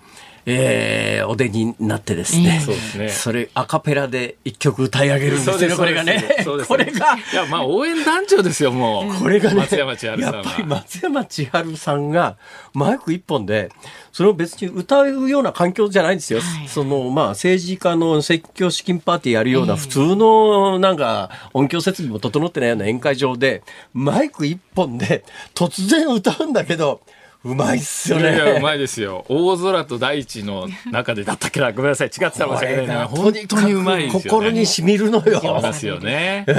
えーお出になってですね、そうですね。それアカペラで一曲歌い上げるんですよねこれがね。これが。いや、まあ、応援団長ですよ、もう。これがね、松山千春さんは。やっぱり松山千春さんがマイク一本で、それを別に歌うような環境じゃないんですよ。その、まあ、政治家の選挙資金パーティーやるような普通の、なんか、音響設備も整ってないような宴会場で、マイク一本で突然歌うんだけど、うまいっすよいやいや、うね。まいですよ。大空と大地の中でだったっけな。ごめんなさい。違ってたら申し訳ないな。本当にうまいですよ、ね。心に染みるのよ。そうですよね。い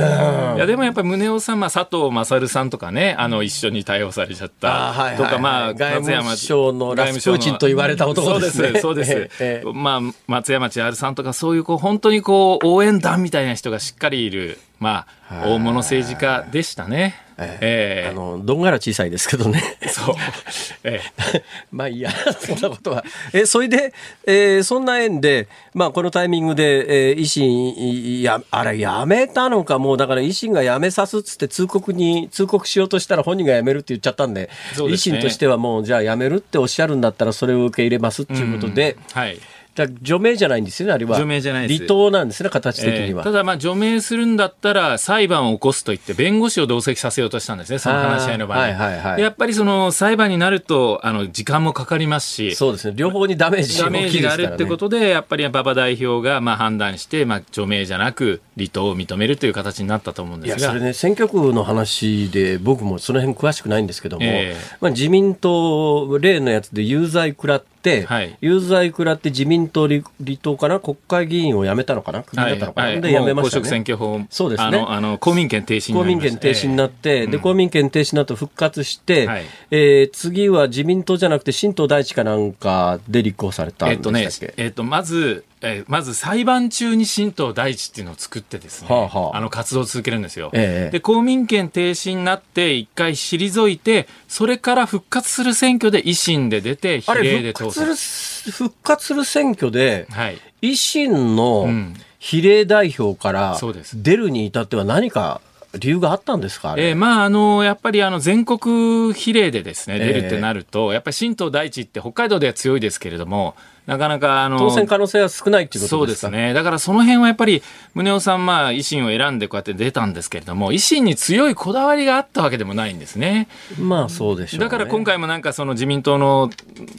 やでもやっぱり宗男さん、まあ、佐藤勝さんとかね、あの一緒に逮捕されちゃったあーはいはいとか、まあ外務松山省のラスプーチンと言われた男ですねそうです、そうです。ええまあ松山千春さんとかそういうこう本当にこう応援団みたいな人がしっかりいる、まあ大物政治家でしたね。ええあの、どんがら小さいですけどね。そう。[laughs] ええまあいいや、[laughs] そんなことは。え、それで、えーそんな縁で、まあこのタイミングで、えー維新、や、あれ、やめたのか、もうだから維新がやめさすっつって通告に、通告しようとしたら本人がやめるって言っちゃったんで、ですね新としてはもう、じゃあやめるっておっしゃるんだったらそれを受け入れますっていうことで、はい。じゃあ除名じゃないんですよね、あれは。除名じゃないです離党なんですね、形的には。えーただ、まあ、除名するんだったら、裁判を起こすと言って、弁護士を同席させようとしたんですね、その話し合いの場に。あーはいはいはいでやっぱりその裁判になると、あの時間もかかりますし、そうですね、両方にダメージダメージがあるってことで、やっぱり馬場代表がまあ判断して、まあ、除名じゃなく、離党を認めるという形になったと思うんいや、ですが。それね、選挙区の話で、僕もその辺詳しくないんですけども、ええまあ、自民党、例のやつで有罪食らって、はい。有罪食らって自民党離離党かな、国会議員を辞めたのかな、クビだったのかな、はい。で辞めましたもう公職選ね。挙法、そうですね。公民権停止に公民権停止になって、で、公民権停止の後復活して、はい。えー次は自民党じゃなくて、新党大地かなんかで立候補されたんでしたっけ、えっと、まず、えーまず裁判中に新党大地っていうのを作ってですね、はあはああの活動を続けるんですよ。ええで、公民権停止になって、一回退いて、それから復活する選挙で維新で出て、比あ例で当選。活する、復活する選挙で、はい。維新のうん比例代表から出るに至っては何か理由があったんですかえーまあ、あの、やっぱりあの、全国比例でですね、ええ出るってなると、やっぱり新党大地って北海道では強いですけれども、なかなかあの、当選可能性は少ないっていうこそうとでか？ですすね。だからその辺はやっぱり、宗男さん、まあ、維新を選んでこうやって出たんですけれども、維新に強いこだわりがあったわけでもないんですね。まあそうでしょう、ね、だから今回もなんかその自民党の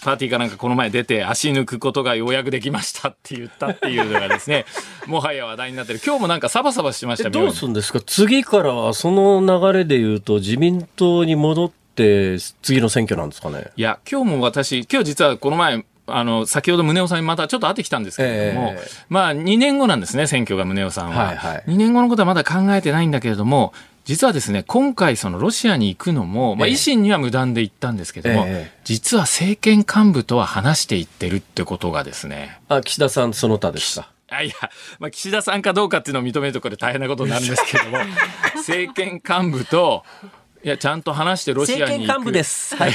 パーティーかなんかこの前出て足抜くことがようやくできましたって言ったっていうのがですね、[laughs] もはや話題になってる。今日もなんかサバサバしてましたえどうするんですか？次からはその流れで言うと自民党に戻って次の選挙なんですかね？いや、今日も私、今日実はこの前、あの、先ほど宗男さんにまたちょっと会ってきたんですけれども、ええ。まあ2年後なんですね、選挙が宗男さんは。はいはい。2年後のことはまだ考えてないんだけれども、実はですね、今回そのロシアに行くのも、まあええ。維新には無断で行ったんですけども、ええ。実は政権幹部とは話していってるってことがですね、あ岸田さんその他ですか？あいや、まあ、岸田さんかどうかっていうのを認めるとこれ大変なことになるんですけども、[laughs] 政権幹部と、いや、ちゃんと話してロシアに幹部です。はい。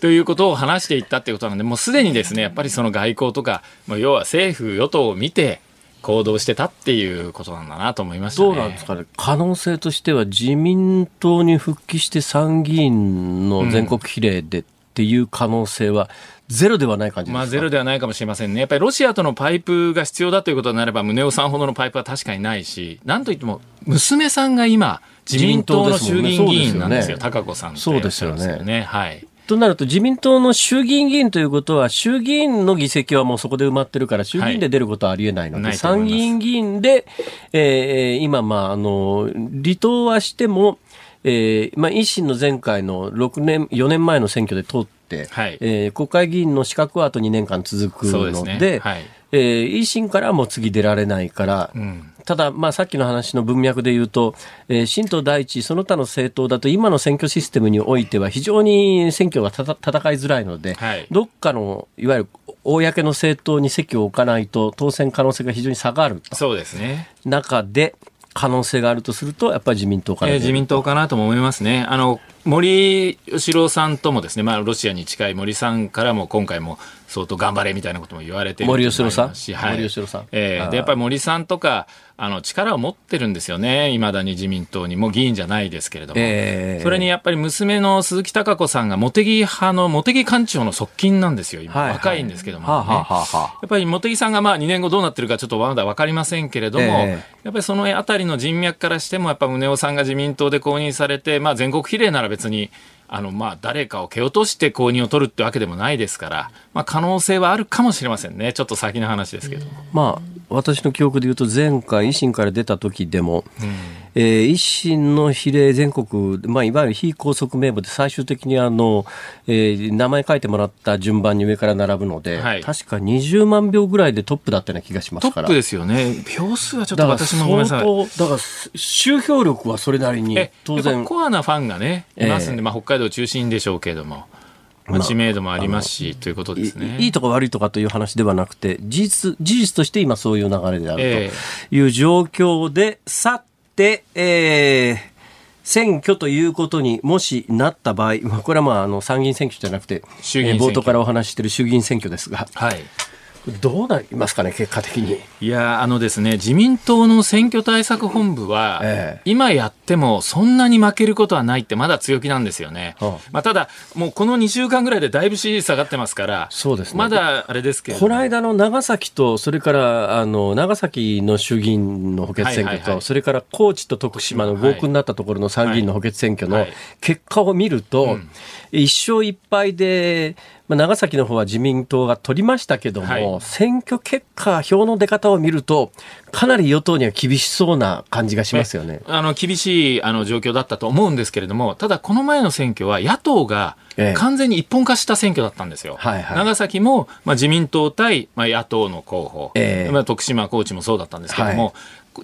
ということを話していったっていうことなんで、もうすでにですね、やっぱりその外交とか、もう要は政府、与党を見て行動してたっていうことなんだなと思いましたね。どうなんですかね？可能性としては自民党に復帰して参議院の全国比例でっていう可能性はゼロではない感じですか、まあゼロではないかもしれませんね。やっぱりロシアとのパイプが必要だということになれば、宗男さんほどのパイプは確かにないし、なんといっても、娘さんが今、自民党の衆議院議員なんですよ、すもんね。高子さんそうですよね。はい。となると自民党の衆議院議員ということは衆議院の議席はもうそこで埋まってるから衆議院で出ることはありえないので、ない。参議院議員で、えー今、まあ、あの、離党はしても、えーまあ、維新の前回の6年、4年前の選挙で通って、はい。えー国会議員の資格はあと2年間続くそうですので、ね。はいえー維新からはもう次出られないから、んただ、まあ、さっきの話の文脈で言うと、えー新党第一、その他の政党だと、今の選挙システムにおいては、非常に選挙がたた戦いづらいので、はいどっかの、いわゆる公の政党に席を置かないと、当選可能性が非常に下がるそうですね。中で、可能性があるとすると、やっぱり自民党から出る、えー自民党かなとも思いますね。あの、森喜朗さんともですね、まあ、ロシアに近い森さんからも今回も相当頑張れみたいなことも言われてる森喜朗さん？はい、森喜朗さん。えーで、やっぱり森さんとか、あの、力を持ってるんですよね。未だに自民党に。もう議員じゃないですけれども。えーそれにやっぱり娘の鈴木貴子さんが茂木派の茂木幹事長の側近なんですよ。今、はい。はい若いんですけども、ね。はあ、はあはあはあ。やっぱり茂木さんがまあ2年後どうなってるかちょっとまだ分かりませんけれども、ええ。やっぱりそのあたりの人脈からしても、やっぱ宗男さんが自民党で公認されて、まあ、全国比例なら別に、あのまあ誰かを蹴落として公認を取るってわけでもないですから、まあ、可能性はあるかもしれませんね、ちょっと先の話ですけど。まあ、私の記憶で言うと前回維新から出た時でも、えー維新の比例全国、まあ、いわゆる非拘束名簿で最終的にあの、えー名前書いてもらった順番に上から並ぶので、はい確か20万票ぐらいでトップだったような気がしますから。トップですよね。票数はちょっと私もごめんなさい。相当だから集票力はそれなりに当然ぱコアなファンがね、いますんで、ええまあ、北海道中心でしょうけれども、まあ、知名度もありますし、ということですね。いいいとか悪いとかという話ではなくて事実事実として今そういう流れであるえという状況で、さて、えー選挙ということにもしなった場合、まあ、これはまああの参議院選挙じゃなくて、冒頭からお話ししている衆議院選挙ですが、はい。どうなりますかね、結果的に。いやあのですね自民党の選挙対策本部は、ええ。今やってもそんなに負けることはないってまだ強気なんですよね、はあ。まあ、ただもうこの2週間ぐらいでだいぶ支持率下がってますからそうですね。まだあれですけれども。この間の長崎と、それからあの長崎の衆議院の補欠選挙と、はいはいはい。それから高知と徳島の合区になったところの参議院の補欠選挙のはい。結果を見ると、うん。一勝一敗で、まあ、長崎の方は自民党が取りましたけども、はい。選挙結果、票の出方を見ると、かなり与党には厳しそうな感じがしますよね。あの厳しいあの状況だったと思うんですけれども、ただこの前の選挙は野党がええ。完全に一本化した選挙だったんですよ。はいはい。長崎も、まあ、自民党対、まあ、野党の候補、ええ。まあ、徳島、高知もそうだったんですけれども、は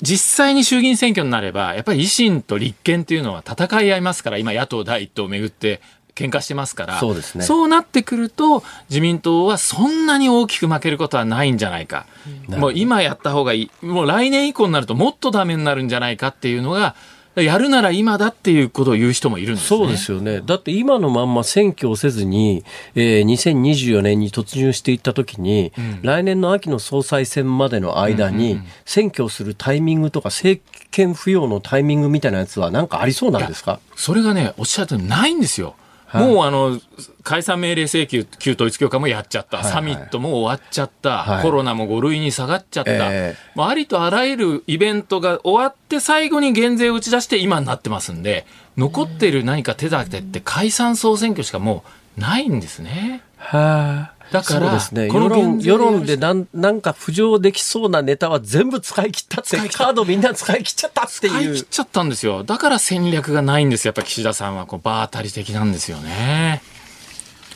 実際に衆議院選挙になれば、やっぱり維新と立憲というのは戦い合いますから、今、野党第一党をめぐって喧嘩してますから、そうですね。そうなってくると、自民党はそんなに大きく負けることはないんじゃないか、もう今やった方がいい、もう来年以降になるともっとダメになるんじゃないかっていうのが、やるなら今だっていうことを言う人もいるんですね。そうですよね。だって今のまんま選挙をせずに、えー2024年に突入していったときに、来年の秋の総裁選までの間に、選挙をするタイミングとか政権浮揚のタイミングみたいなやつはなんかありそうなんですか？それがね、おっしゃるとないんですよ。はい。もうあの解散命令請求、旧統一教会もやっちゃった、はいはい。サミットも終わっちゃった、はい。コロナも5類に下がっちゃった、えありとあらゆるイベントが終わって、最後に減税を打ち出して、今になってますんで、残っている何か手立てって、解散総選挙しかもうないんですね。はあ。だからね。この世論、でなんなんか浮上できそうなネタは全部使い切ったって、カードみんな使い切っちゃったって使いいう。切っちゃったんですよ。だから戦略がないんですよ。やっぱ岸田さんはこう場当たり的なんですよね。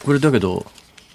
これだけど、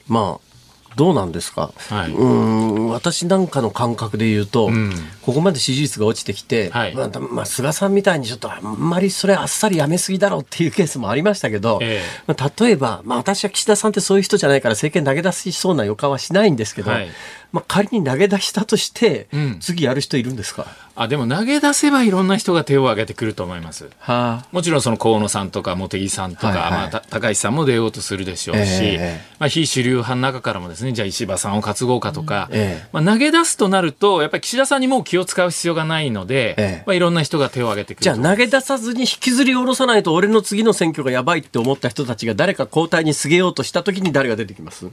まあ、どうなんですか、はい。うーん私なんかの感覚で言うと、ん。ここまで支持率が落ちてきて、はい。まあまあ、菅さんみたいにちょっとあんまりそれあっさりやめすぎだろうっていうケースもありましたけど、え。まあ、例えば、まあ、私は岸田さんってそういう人じゃないから政権投げ出しそうな予感はしないんですけど、はい。まあ、仮に投げ出したとして、うん。次やる人いるんですか？あ、でも投げ出せばいろんな人が手を挙げてくると思います。はあ。もちろんその河野さんとか茂木さんとか、はいはい。まあた高市さんも出ようとするでしょうし、ええ。まあ、非主流派の中からもですね、じゃあ石破さんを担ごうかとか、ええ。まあ、投げ出すとなると、やっぱり岸田さんにもう気を使う必要がないので、ええ。まあ、いろんな人が手を挙げてくるじゃあ投げ出さずに引きずり下ろさないと俺の次の選挙がやばいって思った人たちが誰か交代に告げようとした時に誰が出てきます？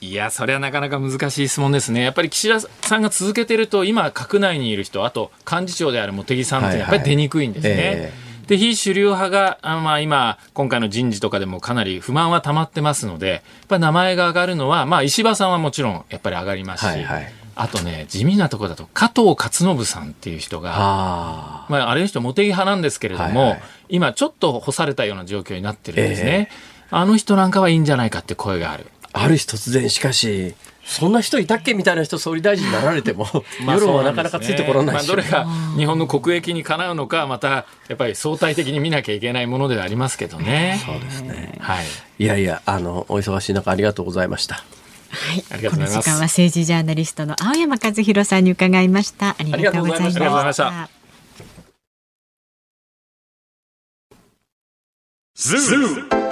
いや、それはなかなか難しい質問ですね。やっぱり岸田さんが続けてると、今、閣内にいる人、あと幹事長である茂木さんって、やっぱり出にくいんですね。はいはいえで、非主流派が、あまあ、今、今回の人事とかでもかなり不満は溜まってますので、やっぱり名前が上がるのは、まあ、石破さんはもちろん、やっぱり上がりますし、はいはいあとね、地味なところだと、加藤勝信さんっていう人が、あまあ、あれの人、茂木派なんですけれども、はいはい今、ちょっと干されたような状況になってるんですね。あの人なんかはいいんじゃないかって声がある。ある日突然しかしそんな人いたっけみたいな人総理大臣になられても、[laughs] まあ世論はなかなかついてこらないし、まあ、どれが日本の国益にかなうのか、またやっぱり相対的に見なきゃいけないものではありますけどね。そうですね。はい。いやいやあのお忙しい中ありがとうございましたはい、ありがとうございますこの時間は政治ジャーナリストの青山和弘さんに伺いました。ありがとうございました。あ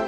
り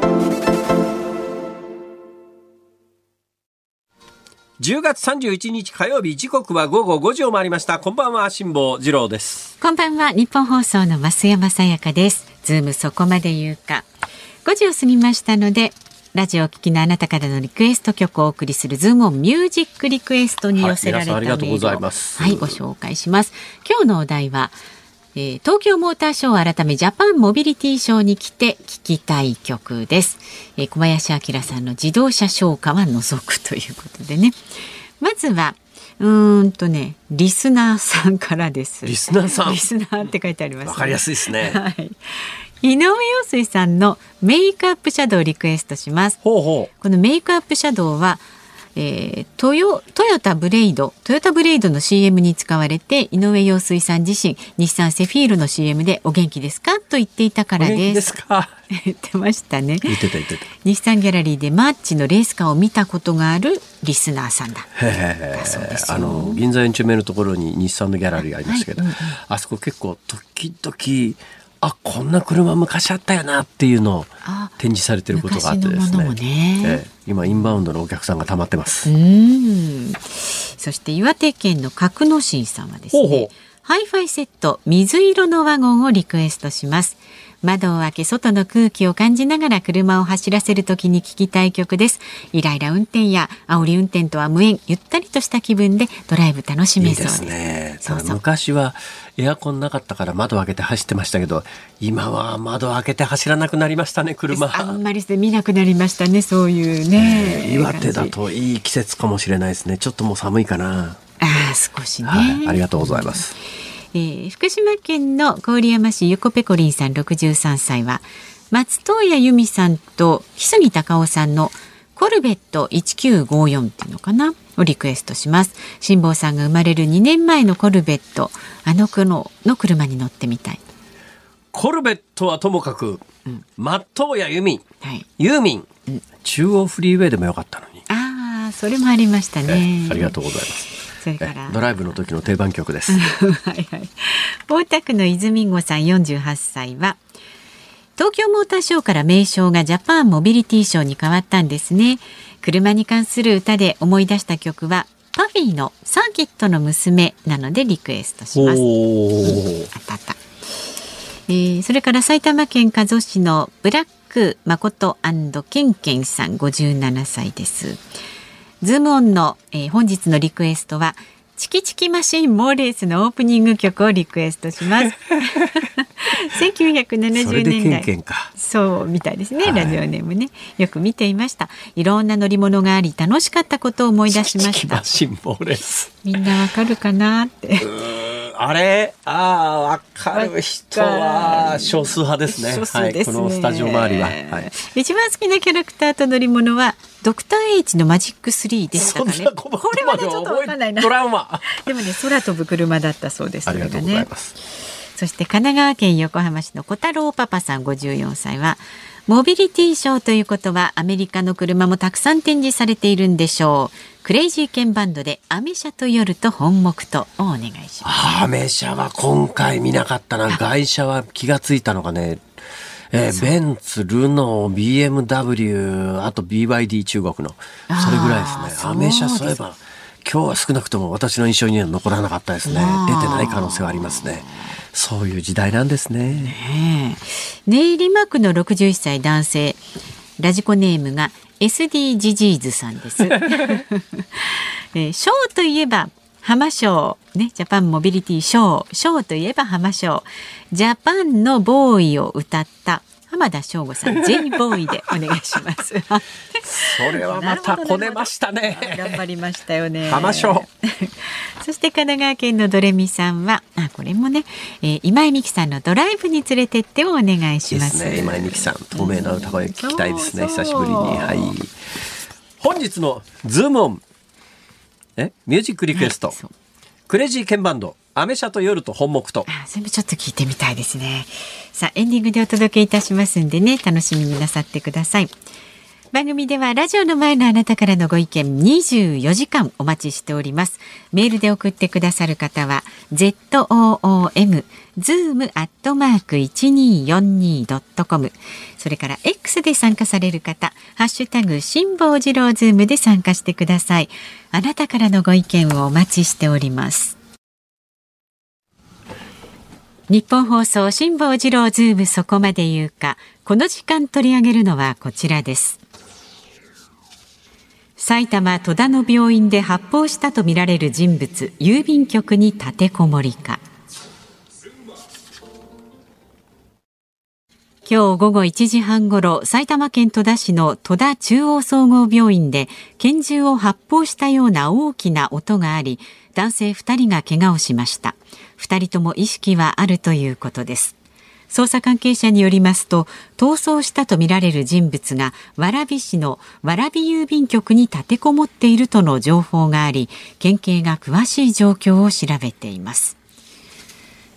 10月31日火曜日時刻は午後5時を回りました。こんばんは辛坊治郎です。こんばんはニッポン放送の増山さやかです。ズームそこまで言うか。5時を過ぎましたのでラジオをお聞きのあなたからのリクエスト曲をお送りするズームオンミュージックリクエストに寄せられたメールを、はい皆さんありがとうございます。はいご紹介します。今日のお題はえー東京モーターショー改めジャパンモビリティショーに来て聞きたい曲です、えー小林明さんの自動車唱歌は除くということでね。まずはうーんとねリスナーさんからです。リスナーさん。リスナーって書いてあります、わかりやすいですね。はい。井上陽水さんのメイクアップシャドウをリクエストします。ほうほこのメイクアップシャドウは、えートヨトヨタブレイド。トヨタブレイドの CM に使われて井上陽水さん自身日産セフィールの CM でお元気ですかと言っていたからお元気でですすか？[laughs] 言ってましたね。言ってた言ってた。日産ギャラリーでマッチのレースカーを見たことがあるリスナーさんだ。へえそうですよ。あの銀座4丁目のところに日産のギャラリーがありますけど、はい。あそこ結構時々あこんな車昔あったよなっていうのをあ展示されてることがあってですね。ね。ええ今インバウンドのお客さんが溜まってます、そして岩手県の格之進さんはですねハイファイセット水色のワゴンをリクエストします窓を開け外の空気を感じながら車を走らせるときに聴きたい曲です。イライラ運転や煽り運転とは無縁ゆったりとした気分でドライブ楽しめそうです。ね。そうそう。昔はエアコンなかったから窓開けて走ってましたけど今は窓開けて走らなくなりますね車。あんまり見なくなりましたねそういうね、岩手だといい季節かもしれないですね。ちょっともう寒いかな、ああ少しね、はいありがとうございますえー福島県の郡山市ゆこぺこりんさん63歳は松任谷由実さんと木杉隆夫さんのコルベット1954っていうのかなをリクエストします。辛坊さんが生まれる2年前のコルベットあの子のの車に乗ってみたい。コルベットはともかく、松任谷由実はい。ユーミン、中央フリーウェイでもよかったのに、ああそれもありましたね。えありがとうございます。えそれからドライブの時の定番曲です [laughs] はいはい。大田区の泉郷さん48歳は東京モーターショーから名称がジャパンモビリティショーに変わったんですね。車に関する歌で思い出した曲はパフィーのサーキットの娘なのでリクエストします。おあったあった。えーそれから埼玉県加須市のブラック誠ケンケンさん57歳です。ズームオンの、えー本日のリクエストはチキチキマシンモーレースのオープニング曲をリクエストします。[laughs] 1970それでケン年代ケンか。そうみたいですね、はい。ラジオネームね。よく見ていました。いろんな乗り物があり楽しかったことを思い出しまチキしたマシンボーレス。みんなわかるかなってあれ？ああわかる。人は少数派ですね。すね。はい、このスタジオ周りは、はい、一番好きなキャラクターと乗り物はドクター H のマジック3でしたかね。ことこれはねちょっとわかんないな。トラウマ。でもね空飛ぶ車だったそうですありがとうございます、そして神奈川県横浜市の小太郎パパさん54歳はモビリティショーということはアメリカの車もたくさん展示されているんでしょうクレイジーケンバンドでアメ車と夜と本木とをお願いしますアメ車は今回見なかったな外車は気がついたのがねえーベンツ、ルノー、BMW、あと BYD 中国の、それぐらいですね。アメ車そういえば、今日は少なくとも私の印象には残らなかったですね。出てない可能性はありますね。そういう時代なんですね。ねえ。ネイリマ区の61歳男性。ラジコネームが SD ジジーズさんです、[laughs] えーショーといえば浜賞ねジャパンモビリティショー。ショーといえば浜賞ジャパンのボーイを歌った浜田省吾さん J ボーイでお願いしますそれはまたこねましたね。頑張りましたよね。浜賞 [laughs] そして神奈川県のドレミさんは、あ、これもね、えー今井美樹さんのドライブに連れてってをお願いしま。すすね。今井美樹さん、透明な歌声聞きたいですね。久しぶりに。はい。本日のズームオン。えミュージックリクエスト。クレイジーケンバンド。アメ車と夜と本牧と。あ全部ちょっと聞いてみたいですね。さあ、エンディングでお届けいたしますんでね、楽しみになさってください。番組ではラジオの前のあなたからのご意見24時間お待ちしております。メールで送ってくださる方は zoom zoom アットマーク 1242.com それから X で参加される方ハッシュタグ辛坊治郎ズームで参加してください。あなたからのご意見をお待ちしております。日本放送辛坊治郎ズームそこまで言うか。この時間取り上げるのはこちらです。埼玉戸田の病院で発砲したとみられる人物郵便局に立てこもりか。今日午後1時半ごろ埼玉県戸田市の戸田中央総合病院で拳銃を発砲したような大きな音があり男性2人が怪我をしました。2人とも意識はあるということです。捜査関係者によりますと逃走したとみられる人物が蕨市の蕨郵便局に立てこもっているとの情報があり県警が詳しい状況を調べています。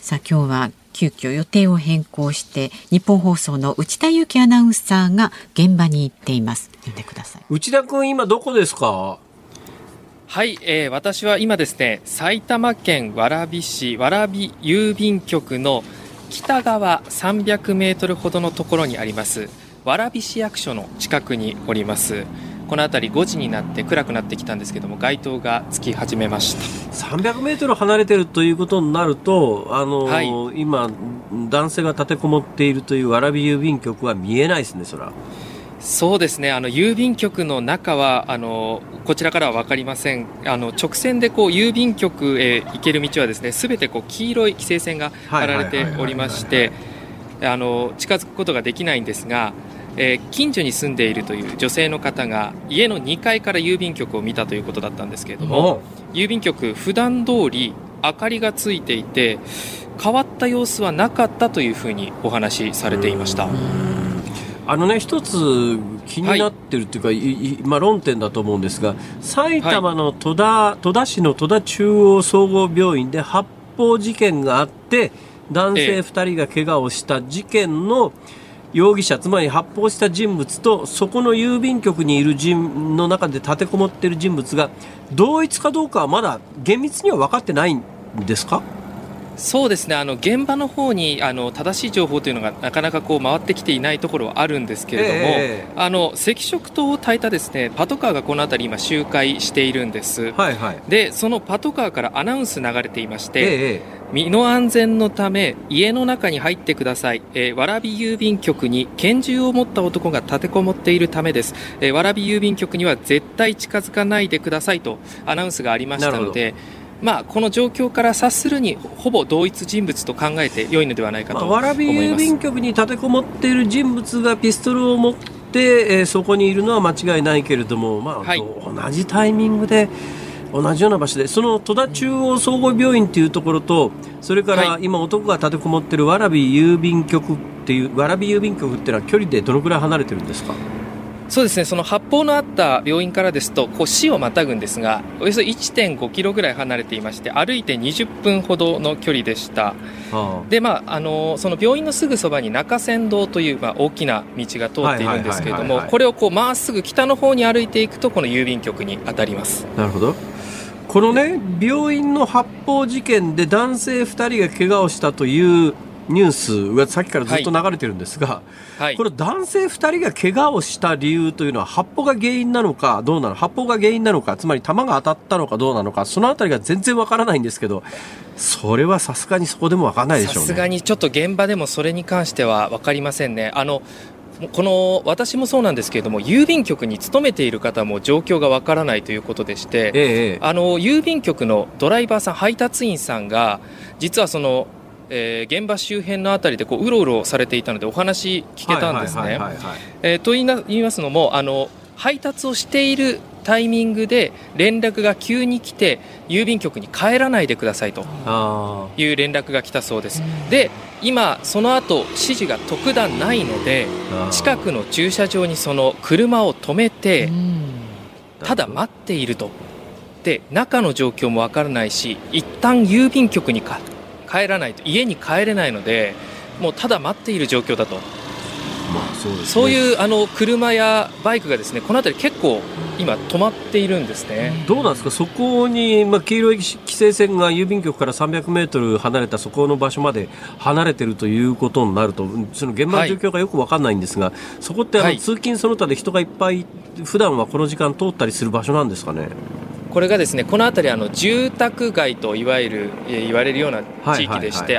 さあ今日は急遽予定を変更して日本放送の内田裕樹アナウンサーが現場に行っています。見てください。内田君今どこですか？はい、えー私は今ですね埼玉県蕨市蕨郵便局の北側300メートルほどのところにあります蕨市役所の近くにおります。この辺り5時になって暗くなってきたんですけども街灯がつき始めました。300メートル離れてるということになると、あの、はい。今、男性が立てこもっているという蕨郵便局は見えないですね、そら。そうですね。あの郵便局の中はあのこちらからは分かりません。あの直線でこう郵便局へ行ける道はですねすべてこう黄色い規制線が張られておりましてあの近づくことができないんですが、えー近所に住んでいるという女性の方が家の2階から郵便局を見たということだったんですけれども郵便局普段通り明かりがついていて変わった様子はなかったというふうにお話しされていました。あのね、一つ気になってるっていうか、い。いまあ、論点だと思うんですが、埼玉の戸田、戸田市の戸田中央総合病院で発砲事件があって、男性ええ。2人が怪我をした事件の容疑者、つまり発砲した人物と、そこの郵便局にいる人の中で立てこもっている人物が、同一かどうかはまだ厳密には分かってないんですか？そうですね。あの現場の方にあの正しい情報というのがなかなかこう回ってきていないところはあるんですけれども、ええあの赤色灯を焚いたですねパトカーがこの辺り今周回しているんです。はいはい。でそのパトカーからアナウンス流れていまして、ええ身の安全のため家の中に入ってください、えー、蕨郵便局に拳銃を持った男が立てこもっているためです、えー、蕨郵便局には絶対近づかないでくださいとアナウンスがありましたのでまあ、この状況から察するにほぼ同一人物と考えて良いのではないかとまあ、思い蕨郵ます。便局に立てこもっている人物がピストルを持って、えーそこにいるのは間違いないけれども、まあはい。同じタイミングで同じような場所でその戸田中央総合病院というところとそれからはい。今男が立てこもっている蕨郵便局っていう蕨郵便局っていうのは距離でどのくらい離れてるんですか？そうですね。その発砲のあった病院からですとこう市をまたぐんですがおよそ1.5キロぐらい離れていまして歩いて20分ほどの距離でした。あ。でまあ、あのその病院のすぐそばに中山道という、まあ、大きな道が通っているんですけれどもこれをこうまっすぐ北の方に歩いていくとこの郵便局に当たります。なるほど。このね病院の発砲事件で男性2人が怪我をしたというニュースがさっきからずっと流れてるんですが、はいこれ男性2人が怪我をした理由というのは発砲が原因なのかどうなの発砲が原因なのかつまり弾が当たったのかどうなのかそのあたりが全然わからないんですけどそれはさすがにそこでもわかんないでしょうね。さすがにちょっと現場でもそれに関しては分かりませんね。あのこの私もそうなんですけれども郵便局に勤めている方も状況がわからないということでして、ええええあの郵便局のドライバーさん配達員さんが実はその、えー現場周辺のあたりでこううろうろされていたのでお話聞けたんですね。と言いな言いますのもあの配達をしているタイミングで連絡が急に来て郵便局に帰らないでくださいとあいう連絡が来たそうです。で今その後指示が特段ないので近くの駐車場にその車を止めてただ待っていると。で中の状況もわからないし一旦郵便局にか帰らないと家に帰れないのでもうただ待っている状況だとまあそうですねそういうあの車やバイクがですねこの辺り結構今止まっているんですね。どうなんですか、そこに、まあ、黄色い規制線が郵便局から300メートル離れたそこの場所まで離れているということになると、その現場の状況がよく分かんないんですが、そこってあの、はい通勤その他で人がいっぱい、普段はこの時間通ったりする場所なんですかね？これがですねこの辺りあの住宅街といわゆるえー言われるような地域でして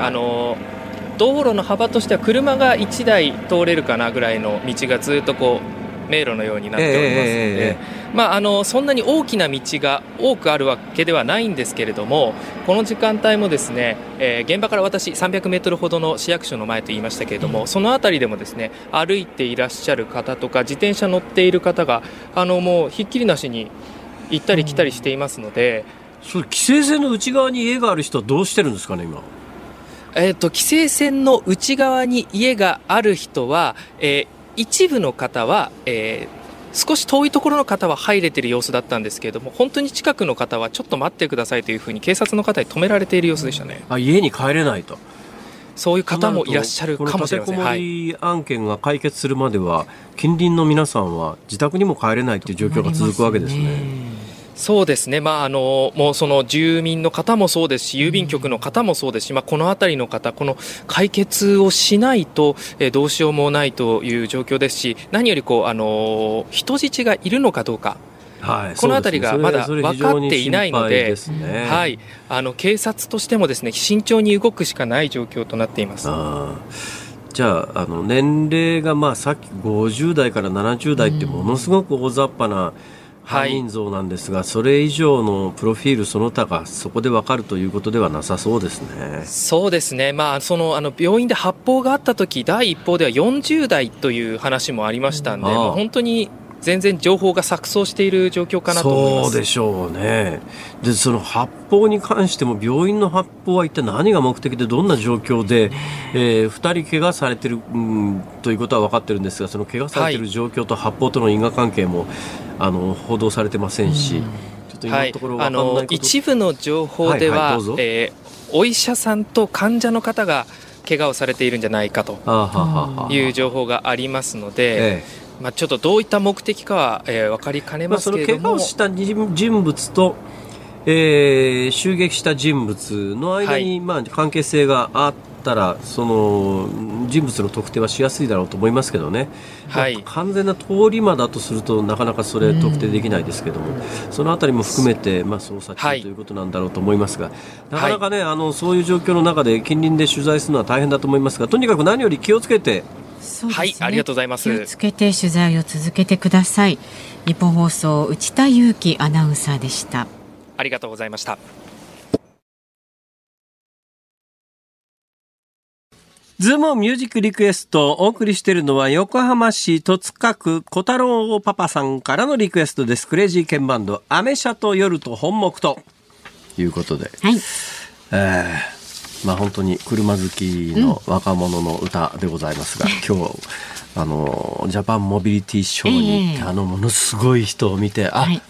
道路の幅としては車が1台通れるかなぐらいの道がずっとこう迷路のようになっておりますので、えまあ、あのそんなに大きな道が多くあるわけではないんですけれどもこの時間帯もですね、えー現場から私300メートルほどの市役所の前と言いましたけれども、その辺りでもですね歩いていらっしゃる方とか自転車乗っている方があのもうひっきりなしに行ったり来たりしていますので、それ規制線の内側に家がある人はどうしてるんですかね、今。えー、と規制線の内側に家がある人は、えー一部の方は、えー少し遠いところの方は入れている様子だったんですけれども本当に近くの方はちょっと待ってくださいというふうに警察の方に止められている様子でしたねあ家に帰れないと。そういう方もいらっしゃるかもしれません。このはい立てこもり案件が解決するまでは、近隣の皆さんは自宅にも帰れないという状況が続くわけですね。そうですね、まあ、あのもうその住民の方もそうですし、郵便局の方もそうですし、まあ、この辺りの方、この解決をしないと、えどうしようもないという状況ですし、何よりこうあの人質がいるのかどうか。はい。この辺りがまだ分かっていないので、ね。はい、あの警察としてもですね慎重に動くしかない状況となっています。じゃああの年齢がまあさっき50代から70代ってものすごく大雑把な犯人像なんですが、それ以上のプロフィールその他がそこで分かるということではなさそうですね。そうですね、まあ、そのあの病院で発砲があった時第一報では40代という話もありましたんで、本当に全然情報が錯綜している状況かなと思います。そうでしょうね。で、その発砲に関しても病院の発砲は一体何が目的でどんな状況で、えー、2人怪我されてる、うん、ということは分かってるんですが、その怪我されてる状況と発砲との因果関係も、あの報道されてませんし、ちょっと今はいのところ、分かあの一部の情報では、はいはいえーお医者さんと患者の方が怪我をされているんじゃないかという情報がありますので、ええまあ、ちょっとどういった目的かは、えー分かりかねまあ、ますその怪けれども、我をした人人物と、えー襲撃した人物の間に、はい。まあ、関係性があったらその人物の特定はしやすいだろうと思いますけどね、はい。まあ完全な通り魔だとするとなかなかそれ特定できないですけども、そのあたりも含めて、まあ、捜査中はい。ということなんだろうと思いますが、なかなかね、あのそういう状況の中で近隣で取材するのは大変だと思いますがとにかく何より気をつけてねはいありがとうございます。気をつけて取材を続けてください。日本放送内田裕樹アナウンサーでした。ありがとうございました。ズームミュージックリクエストをお送りしているのは横浜市戸塚区小太郎パパさんからのリクエストです。クレイジーケンバンド、アメ車と夜と本木と。いうことで、はい。えーまあ本当に車好きの若者の歌でございますが、今日、あの、ジャパンモビリティショーに行って、ええあのものすごい人を見て、あ、はい。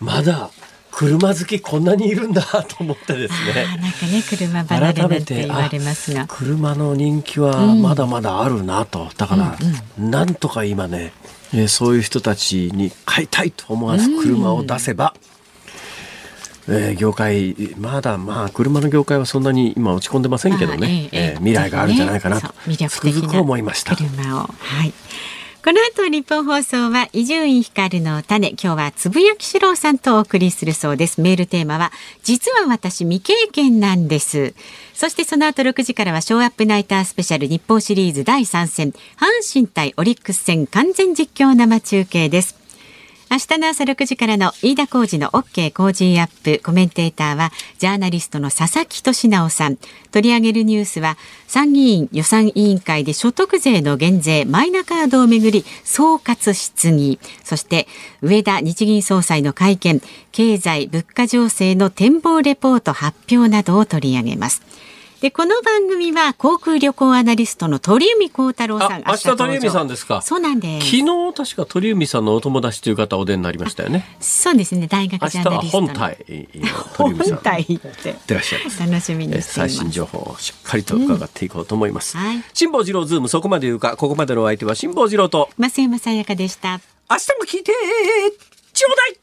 まだ車好きこんなにいるんだと思ってですね。なんかね車離れて言われますが。車の人気はまだまだあるなと、だから、なんとか今ね、えーそういう人たちに買いたいと思わず車を出せば、えー業界まだまあ車の業界はそんなに今落ち込んでませんけどね、えええー未来があるんじゃないかな。とそう魅力的な思いました。車を。はい。この後日本放送は伊集院光の種。今日はつぶやきしろうさんとお送りするそうです。メールテーマは実は私未経験なんです。そしてその後6時からはショーアップナイタースペシャル日本シリーズ第3戦阪神対オリックス戦完全実況生中継です明日の朝6時からの飯田浩二の OK 工事アップ。コメンテーターはジャーナリストの佐々木俊直さん。取り上げるニュースは参議院予算委員会で所得税の減税マイナカードをめぐり総括質疑。そして上田日銀総裁の会見経済物価情勢の展望レポート発表などを取り上げます。でこの番組は航空旅行アナリストの鳥海高太郎さんあ明日鳥海さんですか。そうなんです。昨日確か鳥海さんのお友達という方お出になりましたよね。そうですね。大学明日はジャーナリストの。本体の鳥海さん。本体って。いってらっしゃいます。楽しみに最新情報をしっかりと伺っていこうと思います、はい。辛坊治郎ズームそこまで言うかここまでのお相手は辛坊治郎と増山さやかでした。明日も聞いてちょうだい